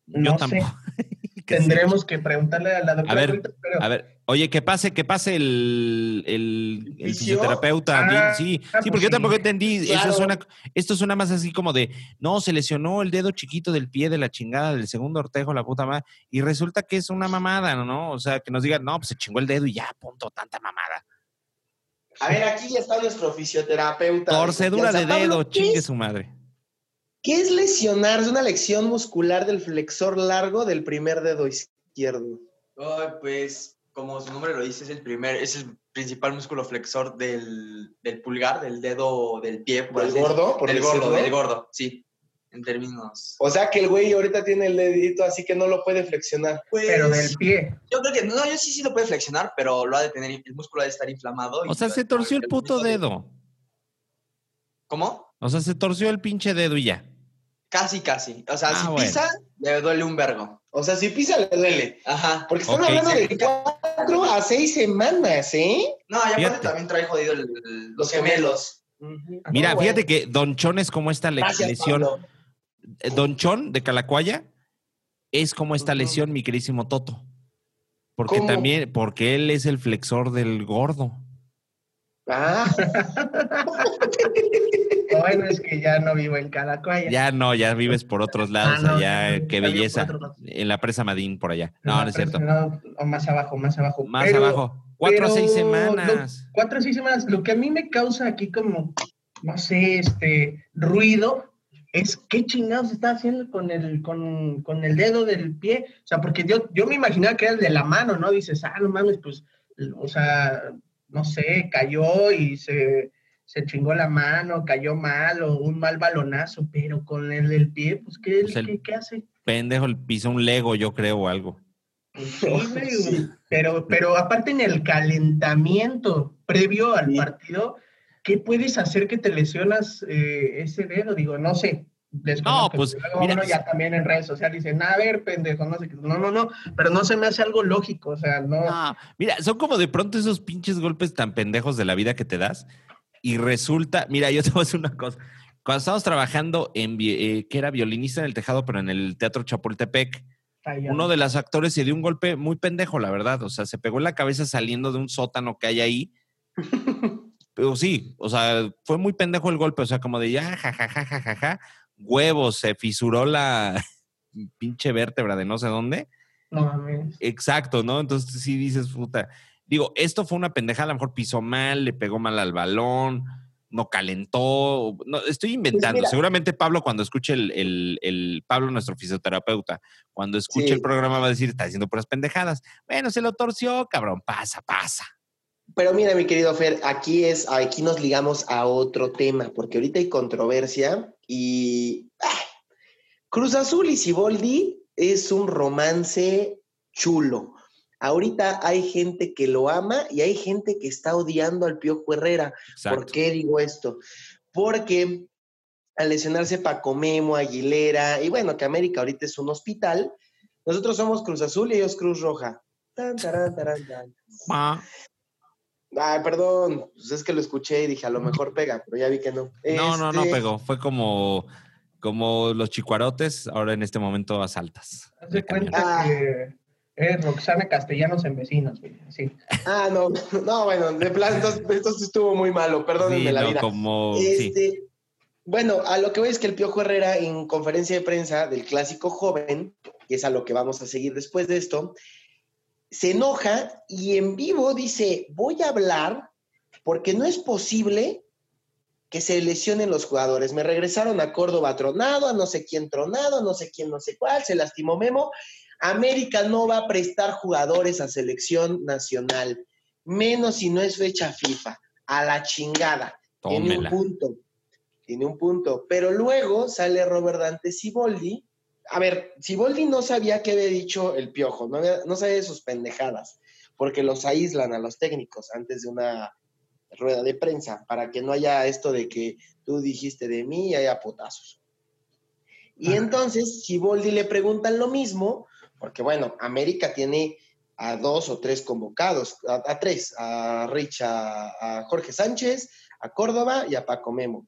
no sé. tampoco. ¿Qué [LAUGHS] Tendremos que preguntarle a la doctora. A ver, pero- A ver, oye, que pase, que pase el, el, el ¿Fisio? fisioterapeuta. Ah, sí, ah, sí, pues porque yo sí. tampoco entendí. Eso Claro. suena, esto suena más así como de, no, se lesionó el dedo chiquito del pie de la chingada del segundo ortejo, la puta madre. Y resulta que es una mamada, ¿no? O sea, que nos digan, no, pues se chingó el dedo y ya, punto, tanta mamada. A ver, aquí ya está nuestro fisioterapeuta. Torcedura de. Pablo, dedo, ¿qué chingue su madre. ¿Qué es lesionar? Es una lección muscular del flexor largo del primer dedo izquierdo. Ay, pues, como su nombre lo dice, es el primer, es el principal músculo flexor del, del pulgar, del dedo del pie. por ¿Del gordo, por Del gordo, decirlo? del gordo, sí. en términos. O sea que el güey ahorita tiene el dedito así que no lo puede flexionar. Pues, Pero del pie. Yo creo que, no, yo sí, sí lo puede flexionar, pero lo ha de tener, el músculo ha de estar inflamado. O sea, se torció el puto músculo. dedo. ¿Cómo? O sea, se torció el pinche dedo y ya. Casi, casi. O sea, Ah, si bueno. pisa, le duele un vergo. O sea, si pisa le duele. Ajá. Porque están Ok. hablando de cuatro a seis semanas, ¿eh? No, y aparte Fíjate. también trae jodido el- el- los gemelos. Mira, No, fíjate bueno. que Don Chon es como esta le- Gracias, lesión. Pablo. Eh, Don Chon de Calacuaya es como esta lesión, mi querísimo Toto. Porque ¿Cómo? también, porque él es el flexor del gordo. Ah, [LAUGHS] Bueno, es que ya no vivo en Calacuaya. Ya no, ya vives por otros lados, Ah, no, allá, qué belleza. lados. En la presa Madín, por allá. No, No, no es cierto. no, o más abajo, más abajo. Más Pero abajo. Cuatro a seis pero semanas. Cuatro o seis semanas. Lo que a mí me causa aquí como, no sé, este ruido, es qué chingados está haciendo con el, con, con el dedo del pie. O sea, porque yo, yo me imaginaba que era el de la mano, ¿no? Dices, ah, no mames, pues, o sea, no sé, cayó y se, se chingó la mano, cayó mal o un mal balonazo, pero con el del pie, pues, ¿qué, Pues el- qué, qué hace? Pendejo, le pisó un Lego, yo creo, o algo. Pues [LAUGHS] sí, Sí. Pero, pero aparte en el calentamiento previo al Sí. partido, ¿qué puedes hacer que te lesionas eh, ese dedo? Digo, no sé. No, pues, mira, uno ya también en redes sociales dicen, a ver, pendejo, no sé qué. No, no, no, pero no se me hace algo lógico, o sea, no. No, mira, son como de pronto esos pinches golpes tan pendejos de la vida que te das. Y resulta, mira, yo [LAUGHS] te voy a decir una cosa. Cuando estábamos trabajando en, eh, que era violinista en el tejado, pero en el Teatro Chapultepec, Ay, uno de los actores se dio un golpe muy pendejo, la verdad. O sea, se pegó en la cabeza saliendo de un sótano que hay ahí. [LAUGHS] Pero sí, o sea, fue muy pendejo el golpe. O sea, como de ya, jajajajaja, huevos, se fisuró la [LAUGHS] pinche vértebra de no sé dónde. No mames. Exacto, ¿no? Entonces sí dices, puta. Digo, esto fue una pendejada, a lo mejor pisó mal, le pegó mal al balón, no calentó. No, estoy inventando. mira. Seguramente Pablo, cuando escuche el, el- el- Pablo, nuestro fisioterapeuta, cuando escuche Sí. el programa va a decir, está diciendo puras pendejadas. Bueno, se lo torció, cabrón, pasa, pasa. Pero mira, mi querido Fer, aquí es, aquí nos ligamos a otro tema, porque ahorita hay controversia y ah, Cruz Azul y Siboldi es un romance chulo. Ahorita hay gente que lo ama y hay gente que está odiando al Piojo Herrera. ¿Por qué digo esto? Porque al lesionarse Paco Memo, Aguilera, y bueno, que América ahorita es un hospital, nosotros somos Cruz Azul y ellos Cruz Roja. Tan, tan. Ah, Ay, perdón, pues es que lo escuché y dije, a lo mejor pega, pero ya vi que no. No, no, no Este, pegó. Fue como, como los chicuarotes, ahora en este momento asaltas. Haz de cuenta Ah. que es Roxana Castellanos en vecinos, güey. Sí. Ah, no, [LAUGHS] no, bueno, de plan, entonces, estuvo muy malo, perdónenme Sí, la no, vida. como, sí. Este, Bueno, a lo que voy es que el Piojo Herrera en conferencia de prensa del clásico joven, y es a lo que vamos a seguir después de esto, se enoja y en vivo dice, voy a hablar porque no es posible que se lesionen los jugadores. Me regresaron a Córdoba tronado, a no sé quién tronado, a no sé quién, no sé cuál, se lastimó Memo. América no va a prestar jugadores a selección nacional, menos si no es fecha FIFA, a la chingada. Tiene un Tómela. punto, tiene un punto. Pero luego sale Robert Dante Siboldi. A ver, Siboldi no sabía qué había dicho el piojo, no, había- no sabía de sus pendejadas, porque los aíslan a los técnicos antes de una rueda de prensa, para que no haya esto de que tú dijiste de mí y haya potazos. Y Ajá. entonces Siboldi le preguntan lo mismo, porque bueno, América tiene a dos o tres convocados, a, a tres, a Rich, a, a Jorge Sánchez, a Córdoba y a Paco Memo.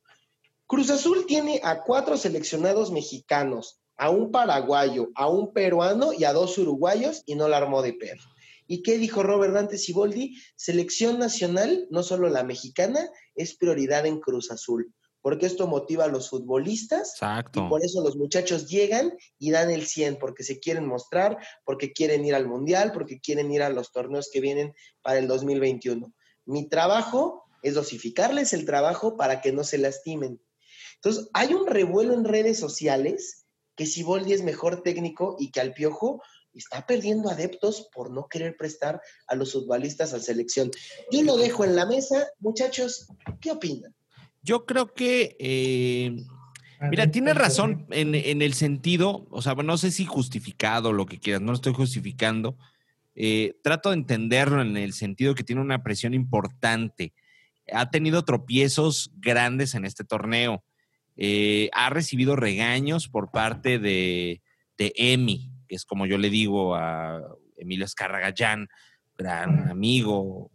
Cruz Azul tiene a cuatro seleccionados mexicanos, a un paraguayo, a un peruano y a dos uruguayos y no la armó de pedo. ¿Y qué dijo Robert Dante Siboldi? Selección nacional, no solo la mexicana, es prioridad en Cruz Azul, porque esto motiva a los futbolistas y Exacto. por eso los muchachos llegan y dan el 100, porque se quieren mostrar, porque quieren ir al Mundial, porque quieren ir a los torneos que vienen para el 2021. Mi trabajo es dosificarles el trabajo para que no se lastimen. Entonces, hay un revuelo en redes sociales que Siboldi es mejor técnico y que al Piojo está perdiendo adeptos por no querer prestar a los futbolistas a selección. Yo lo dejo en la mesa. Muchachos, ¿qué opinan? Yo creo que eh, Mira, tiene razón en, en, el sentido, o sea, no sé si justificado lo que quieras, no lo estoy justificando. Eh, trato de entenderlo en el sentido que tiene una presión importante. Ha tenido tropiezos grandes en este torneo. Eh, ha recibido regaños por parte de, Emi, que es como yo le digo a Emilio Escarragallán, gran amigo,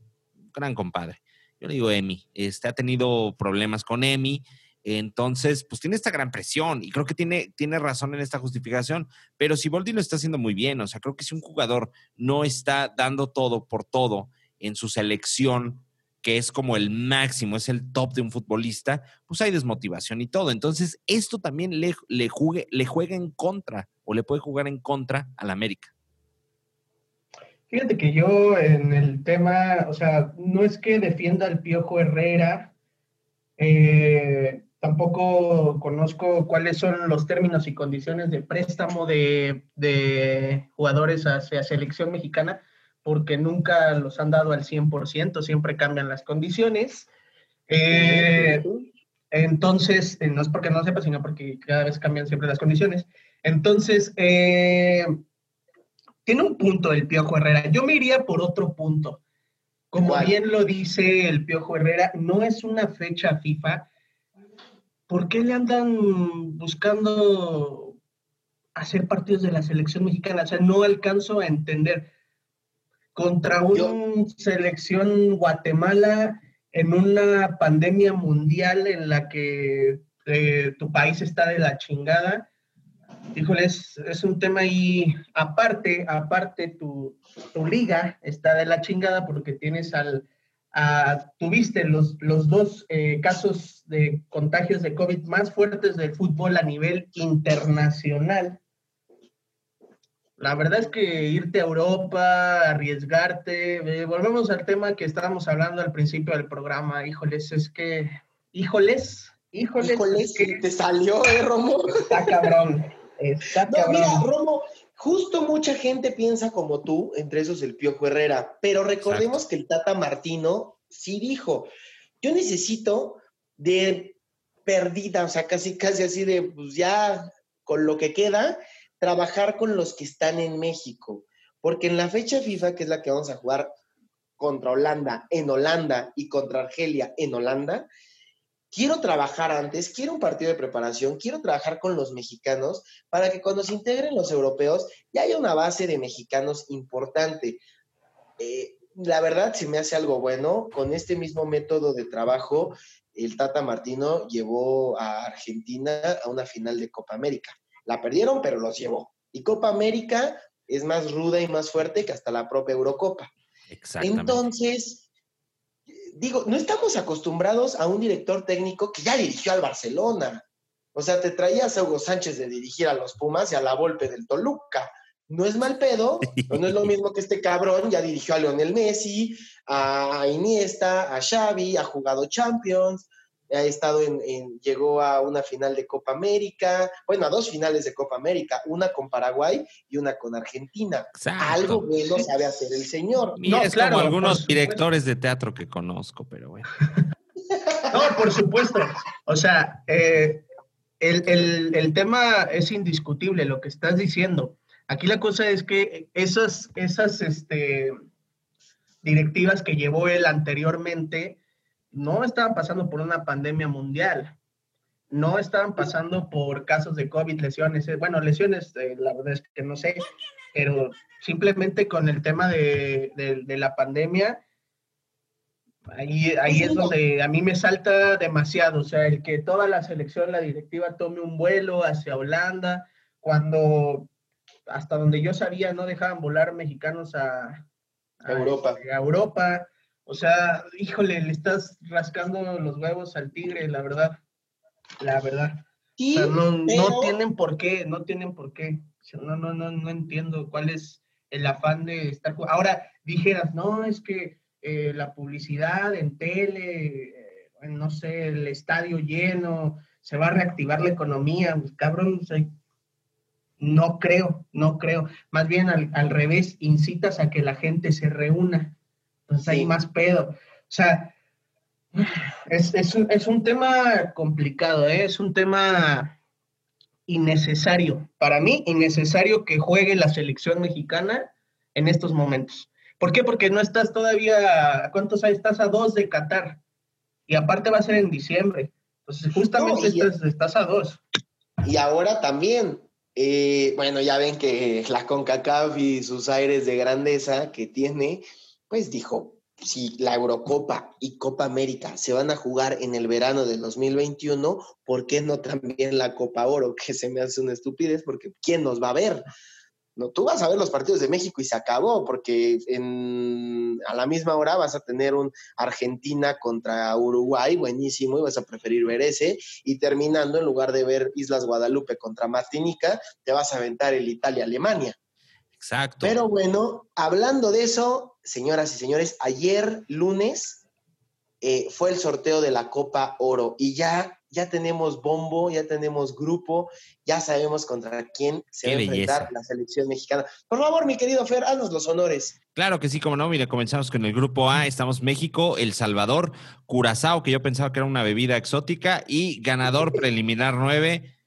gran compadre. Yo le digo Emi. Este, ha tenido problemas con Emi. Entonces, pues tiene esta gran presión y creo que tiene, tiene razón en esta justificación. Pero si Boldi lo está haciendo muy bien, o sea, creo que si un jugador no está dando todo por todo en su selección, que es como el máximo, es el top de un futbolista, pues hay desmotivación y todo. Entonces, esto también le, le, le juega en contra o le puede jugar en contra al América. Fíjate que yo en el tema, o sea, no es que defienda al Piojo Herrera, eh, tampoco conozco cuáles son los términos y condiciones de préstamo de, de, jugadores hacia selección mexicana, porque nunca los han dado al 100%, siempre cambian las condiciones. Eh, entonces, eh, no es porque no sepa, sino porque cada vez cambian siempre las condiciones. Entonces, eh, tiene un punto el Piojo Herrera. Yo me iría por otro punto. Como bien lo dice el Piojo Herrera, no es una fecha FIFA. ¿Por qué le andan buscando hacer partidos de la selección mexicana? O sea, no alcanzo a entender. Contra una selección Guatemala en una pandemia mundial en la que eh, tu país está de la chingada, híjole, es, un tema ahí aparte, aparte tu, liga está de la chingada porque tienes al, tuviste los, los dos eh, casos de contagios de COVID más fuertes del fútbol a nivel internacional. La verdad es que irte a Europa, arriesgarte, eh, volvemos al tema que estábamos hablando al principio del programa, híjoles, es que, híjoles, híjoles, híjoles que te salió, eh, Romo. Está cabrón. No, mira, Romo, justo mucha gente piensa como tú, entre esos el Piojo Herrera, pero recordemos que el Tata Martino sí dijo, yo necesito de perdida, o sea, casi, casi así de, pues ya con lo que queda, trabajar con los que están en México. Porque en la fecha FIFA, que es la que vamos a jugar contra Holanda en Holanda y contra Argelia en Holanda, quiero trabajar antes, quiero un partido de preparación, quiero trabajar con los mexicanos para que cuando se integren los europeos ya haya una base de mexicanos importante. Eh, la verdad, si me hace algo bueno, con este mismo método de trabajo, el Tata Martino llevó a Argentina a una final de Copa América. La perdieron, pero los llevó. Y Copa América es más ruda y más fuerte que hasta la propia Eurocopa. Exactamente. Entonces, digo, no estamos acostumbrados a un director técnico que ya dirigió al Barcelona. O sea, te traías a Hugo Sánchez de dirigir a los Pumas y a la Volpe del Toluca. No es mal pedo, no es lo mismo que este cabrón ya dirigió a Lionel Messi, a Iniesta, a Xavi, ha jugado Champions, ha estado en, llegó a una final de Copa América, bueno, a dos finales de Copa América, una con Paraguay y una con Argentina. Algo bueno sabe hacer el señor. no, es como algunos directores de teatro que conozco, pero bueno. [LAUGHS] no, por supuesto. O sea, eh, el, el, tema es indiscutible, lo que estás diciendo. Aquí la cosa es que esas, esas este, directivas que llevó él anteriormente, no estaban pasando por una pandemia mundial, no estaban pasando por casos de COVID, lesiones, eh, bueno, lesiones, eh, la verdad es que no sé, pero simplemente con el tema de, la pandemia, ahí, ahí es donde a mí me salta demasiado, o sea, el que toda la selección, la directiva tome un vuelo hacia Holanda, cuando hasta donde yo sabía no dejaban volar mexicanos a, Europa. A Europa o sea, híjole, le estás rascando los huevos al tigre, la verdad. La verdad. no, tienen por qué, no tienen por qué. No, no, no, no entiendo cuál es el afán de estar. Ahora dijeras, no, es que eh, la publicidad en tele, eh, no sé, el estadio lleno, se va a reactivar la economía. Pues, cabrón, no creo, no creo. Más bien al, al revés, incitas a que la gente se reúna entonces hay más pedo. O sea, es, un, tema complicado, ¿eh? es un tema innecesario. Para mí, innecesario que juegue la selección mexicana en estos momentos. ¿Por qué? Porque no estás todavía, ¿cuántos años estás a dos de Qatar? Y aparte va a ser en diciembre. Entonces, justamente estás, estás, a dos. Y ahora también, eh, bueno, ya ven que la CONCACAF y sus aires de grandeza que tiene, pues dijo, si la Eurocopa y Copa América se van a jugar en el verano del 2021, ¿por qué no también la Copa Oro? Que se me hace una estupidez porque ¿quién nos va a ver? No, tú vas a ver los partidos de México y se acabó, porque en, a la misma hora vas a tener un Argentina contra Uruguay, buenísimo, y vas a preferir ver ese, y terminando, en lugar de ver Islas Guadalupe contra Martinica, te vas a aventar el Italia-Alemania. Exacto. Pero bueno, hablando de eso, señoras y señores, ayer lunes eh, fue el sorteo de la Copa Oro y ya, ya tenemos bombo, ya tenemos grupo, ya sabemos contra quién se va a enfrentar la selección mexicana. Por favor, mi querido Fer, haznos los honores. Claro que sí, como no, mira, comenzamos con el grupo A, estamos México, El Salvador, Curazao, que yo pensaba que era una bebida exótica, y ganador [LAUGHS] preliminar 9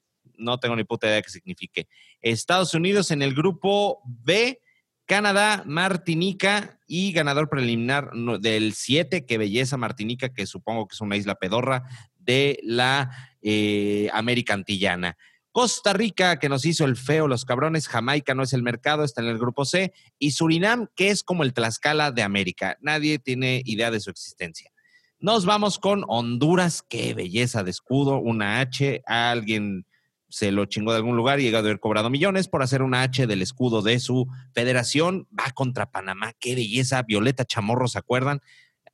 no tengo ni puta idea de qué signifique. Estados Unidos en el grupo B, Canadá, Martinica y ganador preliminar del 7, qué belleza Martinica, que supongo que es una isla pedorra de la eh, América Antillana. Costa Rica, que nos hizo el feo, los cabrones. Jamaica no es el mercado, está en el grupo C. Y Surinam, que es como el Tlaxcala de América. Nadie tiene idea de su existencia. Nos vamos con Honduras, qué belleza de escudo, una H. Alguien se lo chingó de algún lugar y llegó a haber cobrado millones por hacer una H del escudo de su federación. Va contra Panamá, qué belleza. Violeta Chamorro, ¿se acuerdan?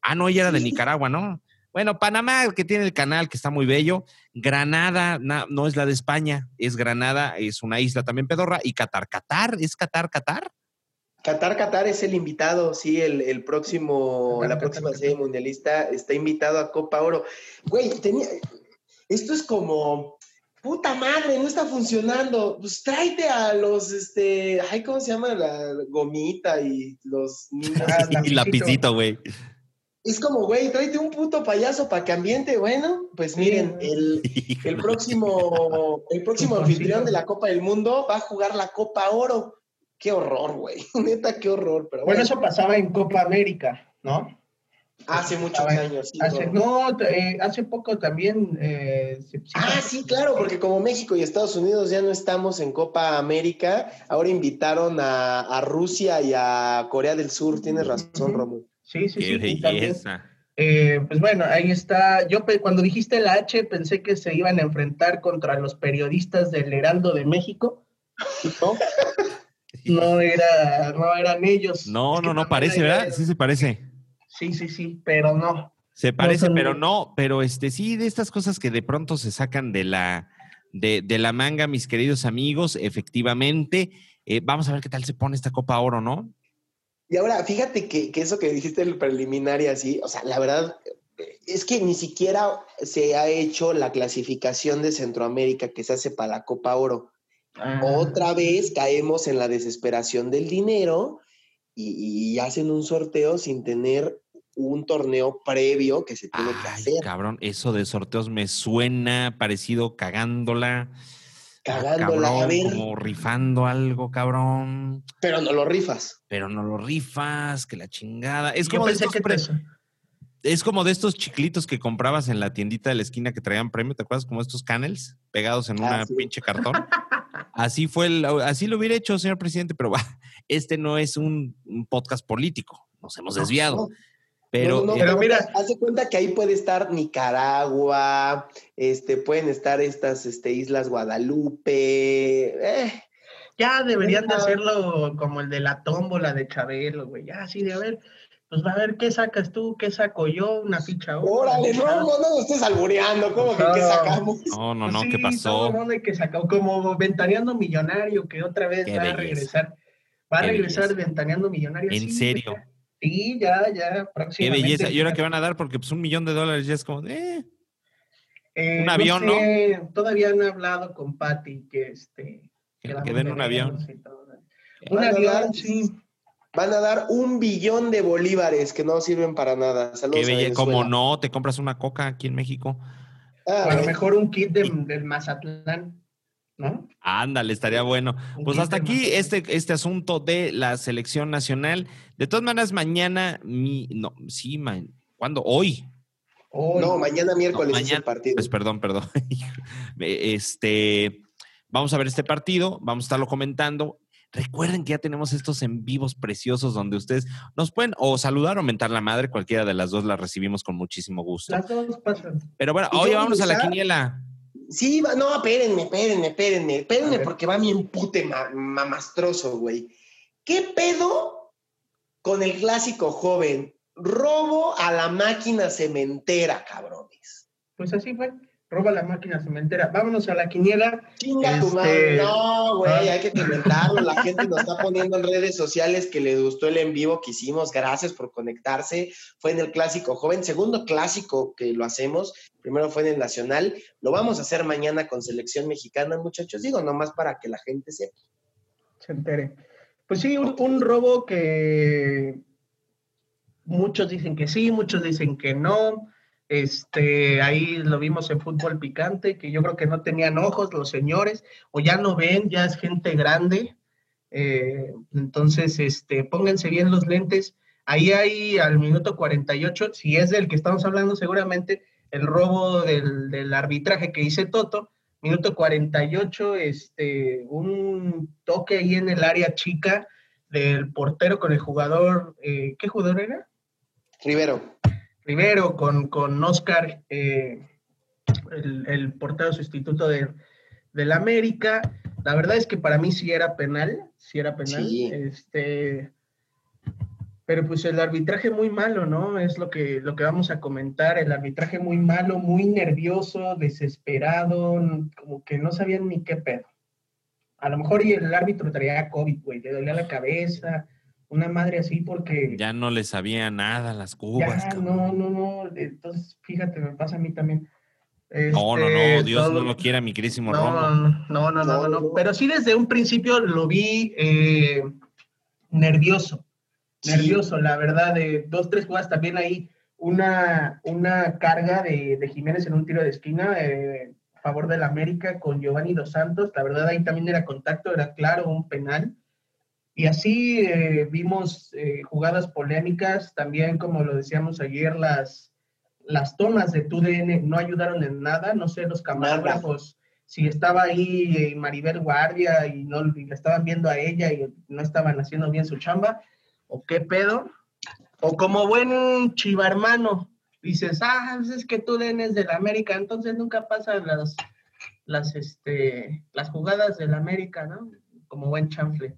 Ah, no, ella era de Nicaragua, ¿no? Bueno, Panamá, que tiene el canal, que está muy bello. Granada, no, es la de España, es Granada, es una isla también pedorra. Y Qatar, Qatar, ¿es Qatar, Qatar? Qatar, Qatar es el invitado, sí, el, próximo, la próxima serie mundialista está invitado a Copa Oro. Güey, tenía, esto es como, puta madre, no está funcionando. Pues tráete a los, este, ay, ¿cómo se llama? La gomita y los niños. [LAUGHS] y [LAUGHS] lapicito, güey. Es como, güey, tráete un puto payaso para que ambiente. Bueno, pues miren, el, [LAUGHS] el próximo, el próximo anfitrión de la Copa del Mundo va a jugar la Copa Oro. Qué horror, güey. Neta, qué horror. Pero bueno, eso pasaba en Copa América, ¿no? Hace muchos años. Sí, hace, no, eh, hace poco también. Eh, ah, sí, claro, porque como México y Estados Unidos ya no estamos en Copa América, ahora invitaron a, Rusia y a Corea del Sur. Tienes razón, Romo. Sí, sí, sí. Eh, pues bueno, ahí está. Yo cuando dijiste la H pensé que se iban a enfrentar contra los periodistas del Heraldo de México. No, [LAUGHS] no, era, no eran ellos. No, no, no parece, ¿verdad? Sí se parece. Sí, sí, sí, pero no. Se parece, pero no, pero este sí, de estas cosas que de pronto se sacan de la, de, la manga, mis queridos amigos, efectivamente. Eh, vamos a ver qué tal se pone esta Copa Oro, ¿no? Y ahora, fíjate que, eso que dijiste el preliminar y así, o sea, la verdad, es que ni siquiera se ha hecho la clasificación de Centroamérica que se hace para la Copa Oro. Ah. Otra vez caemos en la desesperación del dinero y, y, hacen un sorteo sin tener un torneo previo que se tiene que hacer. Cabrón, eso de sorteos me suena parecido cagándola. Cagándola, a ver. Como rifando algo, cabrón. Pero no lo rifas. Pero no lo rifas, que la chingada. Es como de estos Es como de estos chiclitos que comprabas en la tiendita de la esquina que traían premio, ¿te acuerdas? Como estos canels pegados en una ah, pinche cartón. [LAUGHS] así fue, el, así lo hubiera hecho, señor presidente, pero [LAUGHS] este no es un, podcast político. Nos hemos desviado. Pero, pero, mira, haz cuenta que ahí puede estar Nicaragua, este, pueden estar estas este, islas Guadalupe. Eh. Ya deberían de hacerlo como el de la tómbola de Chabelo, güey. Ya, así de a ver, pues va a ver qué sacas tú, qué saco yo, una ficha. Órale, no, no, no, estés albureando, ¿cómo que qué sacamos? No, no, no, ¿qué pasó? No, que sacó como Ventaneando Millonario, que otra vez va a regresar. Va a regresar Ventaneando Millonario. ¿En serio? Sí, ya, ya, Qué belleza. ¿Y ahora qué van a dar? Porque pues un millón de dólares ya es como, eh. eh un avión, ¿no? Todavía no he hablado con Patty que este. Que, den un avión. Un avión, sí. Van a dar un billón de bolívares que no sirven para nada. Saludos Qué belleza. Como no, te compras una coca aquí en México. Ah, a lo mejor un kit del Mazatlán. ¿No? Ándale, estaría bueno. Pues hasta aquí este, este asunto de la selección nacional. De todas maneras, mañana, mi, no, sí, ma- ¿cuándo? Hoy. Hoy. No, mañana miércoles No, es mañana- el partido. Pues perdón, perdón. [LAUGHS] Este, vamos a ver este partido, vamos a estarlo comentando. Recuerden que ya tenemos estos en vivos preciosos donde ustedes nos pueden o saludar o mentar la madre, cualquiera de las dos la recibimos con muchísimo gusto. Las dos pasan. Pero bueno, ¿Y oye, yo vámonos a la quiniela. Sí, no, espérenme, espérenme, espérenme, espérenme, porque va mi empute ma- mamastroso, güey. ¿Qué pedo con el clásico joven? Robo a la máquina cementera, cabrones. Pues así fue. Roba la máquina cementera. Vámonos a la quiniela. Chinga tu Este, madre. No, güey, ah. hay que comentarlo. La gente nos está poniendo en redes sociales que le gustó el en vivo que hicimos. Gracias por conectarse. Fue en el clásico joven, segundo clásico que lo hacemos. Primero fue en el nacional. Lo vamos a hacer mañana con selección mexicana, muchachos. Digo, nomás para que la gente sepa. se entere. Pues sí, un, un robo que muchos dicen que sí, muchos dicen que no. Este, ahí lo vimos en fútbol picante, que yo creo que no tenían ojos los señores, o ya no ven, ya es gente grande. Eh, entonces, este, pónganse bien los lentes. Ahí hay al minuto 48, si es del que estamos hablando seguramente, el robo del, del arbitraje que dice Toto, Minuto 48, este, un toque ahí en el área chica del portero con el jugador, eh, ¿qué jugador era? Rivero. Rivero con, con Oscar, eh, el, el portero sustituto de, del América. La verdad es que para mí sí era penal, sí era penal. Sí. Este, pero pues el arbitraje muy malo, ¿no? Es lo que, lo que vamos a comentar. El arbitraje muy malo, muy nervioso, desesperado, como que no sabían ni qué pedo. A lo mejor y el árbitro traía COVID, güey, le dolía la cabeza, una madre así porque... Ya no le sabía nada a las cubas. Ya, no, no, no. Entonces, fíjate, me pasa a mí también. No, no, Este, no, Dios todo- no lo quiera, mi querísimo no, Romo. no, no, no, no, no. No. Pero sí desde un principio lo vi eh, nervioso, Sí. nervioso, la verdad, de dos, tres jugadas también ahí, una, una carga de, de Jiménez en un tiro de esquina eh, a favor del América con Giovanni Dos Santos, la verdad ahí también era contacto, era claro, un penal. Y así eh, vimos eh, jugadas polémicas, también como lo decíamos ayer, las, las tomas de TUDN no ayudaron en nada, no sé, los camarógrafos, si estaba ahí eh, Maribel Guardia y no y la estaban viendo a ella y no estaban haciendo bien su chamba, o qué pedo, o como buen chivarmano, dices, ah, pues es que TUDN es del América, entonces nunca pasan las, las, este, las jugadas del América, ¿no? Como buen chanfle.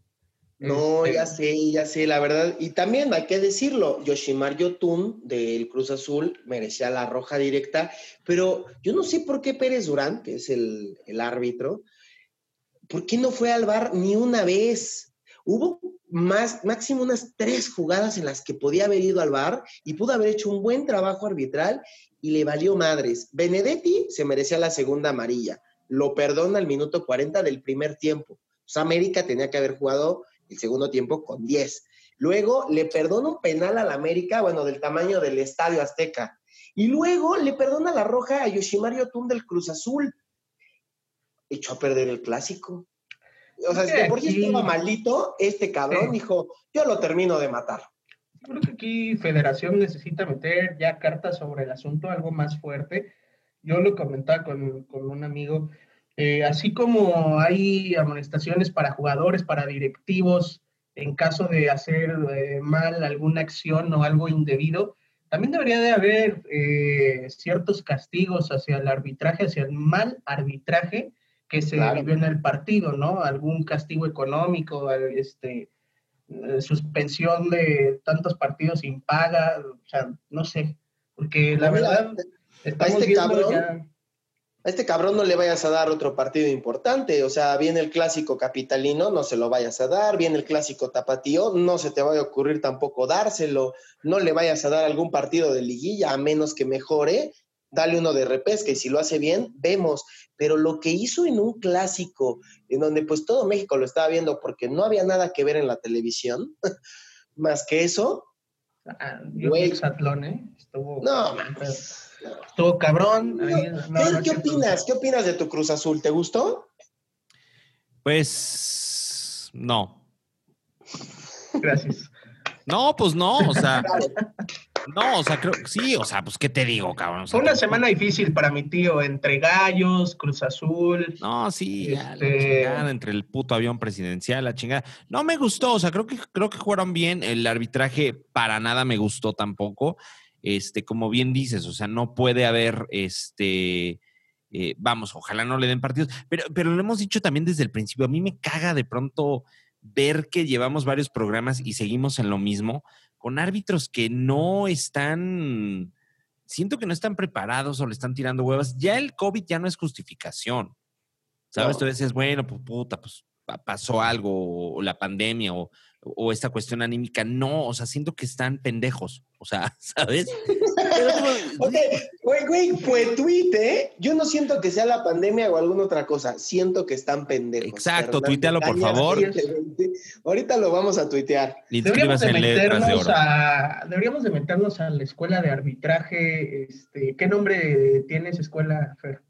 No, Este, ya sé, ya sé, la verdad. Y también hay que decirlo, Yoshimar Yotun del Cruz Azul merecía la roja directa, pero yo no sé por qué Pérez Durán, que es el, el árbitro, ¿por qué no fue al bar ni una vez? Hubo más, máximo unas tres jugadas en las que podía haber ido al bar y pudo haber hecho un buen trabajo arbitral y le valió madres. Benedetti se merecía la segunda amarilla, lo perdona al minuto 40 del primer tiempo. O sea, América tenía que haber jugado el segundo tiempo con 10. Luego le perdona un penal al América, bueno, del tamaño del Estadio Azteca. Y luego le perdona la roja a Yoshimar Yotun del Cruz Azul. Echó a perder el clásico. O sea, si de por sí estaba malito, este cabrón Sí. dijo, yo lo termino de matar. Yo creo que aquí Federación necesita meter ya cartas sobre el asunto, algo más fuerte. Yo lo comentaba con, con un amigo, eh, así como hay amonestaciones para jugadores, para directivos, en caso de hacer eh, mal alguna acción o algo indebido, también debería de haber eh, ciertos castigos hacia el arbitraje, hacia el mal arbitraje que se Claro. vivió en el partido, ¿no? Algún castigo económico, este, suspensión de tantos partidos sin paga, o sea, no sé, porque la No, mira, verdad estamos este viendo cabrón, ya- A este cabrón no le vayas a dar otro partido importante. O sea, viene el clásico capitalino, no se lo vayas a dar. Viene el clásico tapatío, no se te vaya a ocurrir tampoco dárselo. No le vayas a dar algún partido de liguilla, a menos que mejore. Dale uno de repesca y si lo hace bien, vemos. Pero lo que hizo en un clásico, en donde pues todo México lo estaba viendo porque no había nada que ver en la televisión, [LAUGHS] más que eso, ah, yo ¿eh? Estuvo, no, mames. Estuvo cabrón. ahí- no, ¿Qué, no opinas? ¿Qué opinas de tu Cruz Azul? ¿Te gustó? Pues no. Gracias. No, pues no, o sea, no, o sea, creo sí, o sea, pues qué te digo, cabrón. O sea, Fue una semana difícil para mi tío, entre Gallos, Cruz Azul. No, sí, la Este- chingada, entre el puto avión presidencial, la chingada. No me gustó, o sea, creo que, creo que jugaron bien. El arbitraje para nada me gustó tampoco. Este, como bien dices, o sea, no puede haber, este, eh, vamos, ojalá no le den partidos. Pero, pero lo hemos dicho también desde el principio. A mí me caga de pronto ver que llevamos varios programas y seguimos en lo mismo, con árbitros que no están, siento que no están preparados o le están tirando huevas. Ya el COVID ya no es justificación. ¿Sabes? No. Tú dices, bueno, pues puta, pues pa- pasó algo, o la pandemia, o, o esta cuestión anímica. No, o sea, siento que están pendejos. O sea, [LAUGHS] ¿sabes? Pero digo, Ok, güey, güey, fue tweet, ¿eh? Yo no siento que sea la pandemia o alguna otra cosa. Siento que están pendejos. Exacto, tuítealo, por favor. 720. Ahorita lo vamos a tuitear. Deberíamos de, en letras de meternos oro. a, deberíamos de meternos a la escuela de arbitraje. Este, ¿Qué nombre tiene esa escuela, Fer?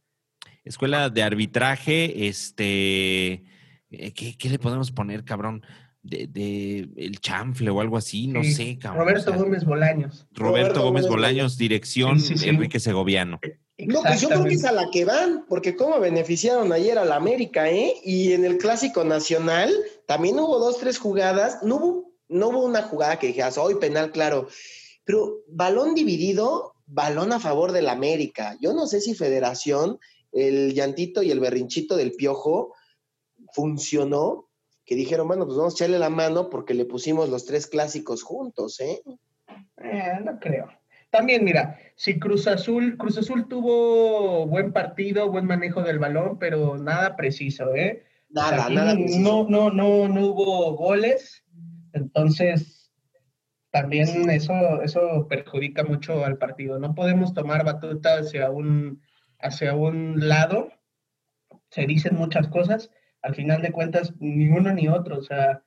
Escuela de arbitraje, este, eh, ¿qué, qué le podemos poner, cabrón? De, de el chanfle o algo así, no Sí, sé, cabrón. Roberto o sea, Gómez Bolaños. Roberto Roberto Gómez Gómez Bolaños, dirección Sí, sí, sí. Enrique Segoviano. No, pues yo creo que es a la que van, porque cómo beneficiaron ayer a la América, ¿eh? Y en el Clásico Nacional también hubo dos, tres jugadas. No hubo, no hubo una jugada que dijeras, hoy penal, claro. Pero balón dividido, balón a favor del América. Yo no sé si Federación, el llantito y el berrinchito del piojo funcionó, que dijeron, bueno, pues vamos a echarle la mano porque le pusimos los tres clásicos juntos, ¿eh? Eh, no creo. También, mira, si Cruz Azul, Cruz Azul tuvo buen partido, buen manejo del balón, pero nada preciso, ¿eh? Nada, Aquí nada. preciso. no, no, no, no hubo goles, entonces también eso, eso perjudica mucho al partido. No podemos tomar batuta hacia un, hacia un lado. Se dicen muchas cosas, al final de cuentas, ni uno ni otro. O sea,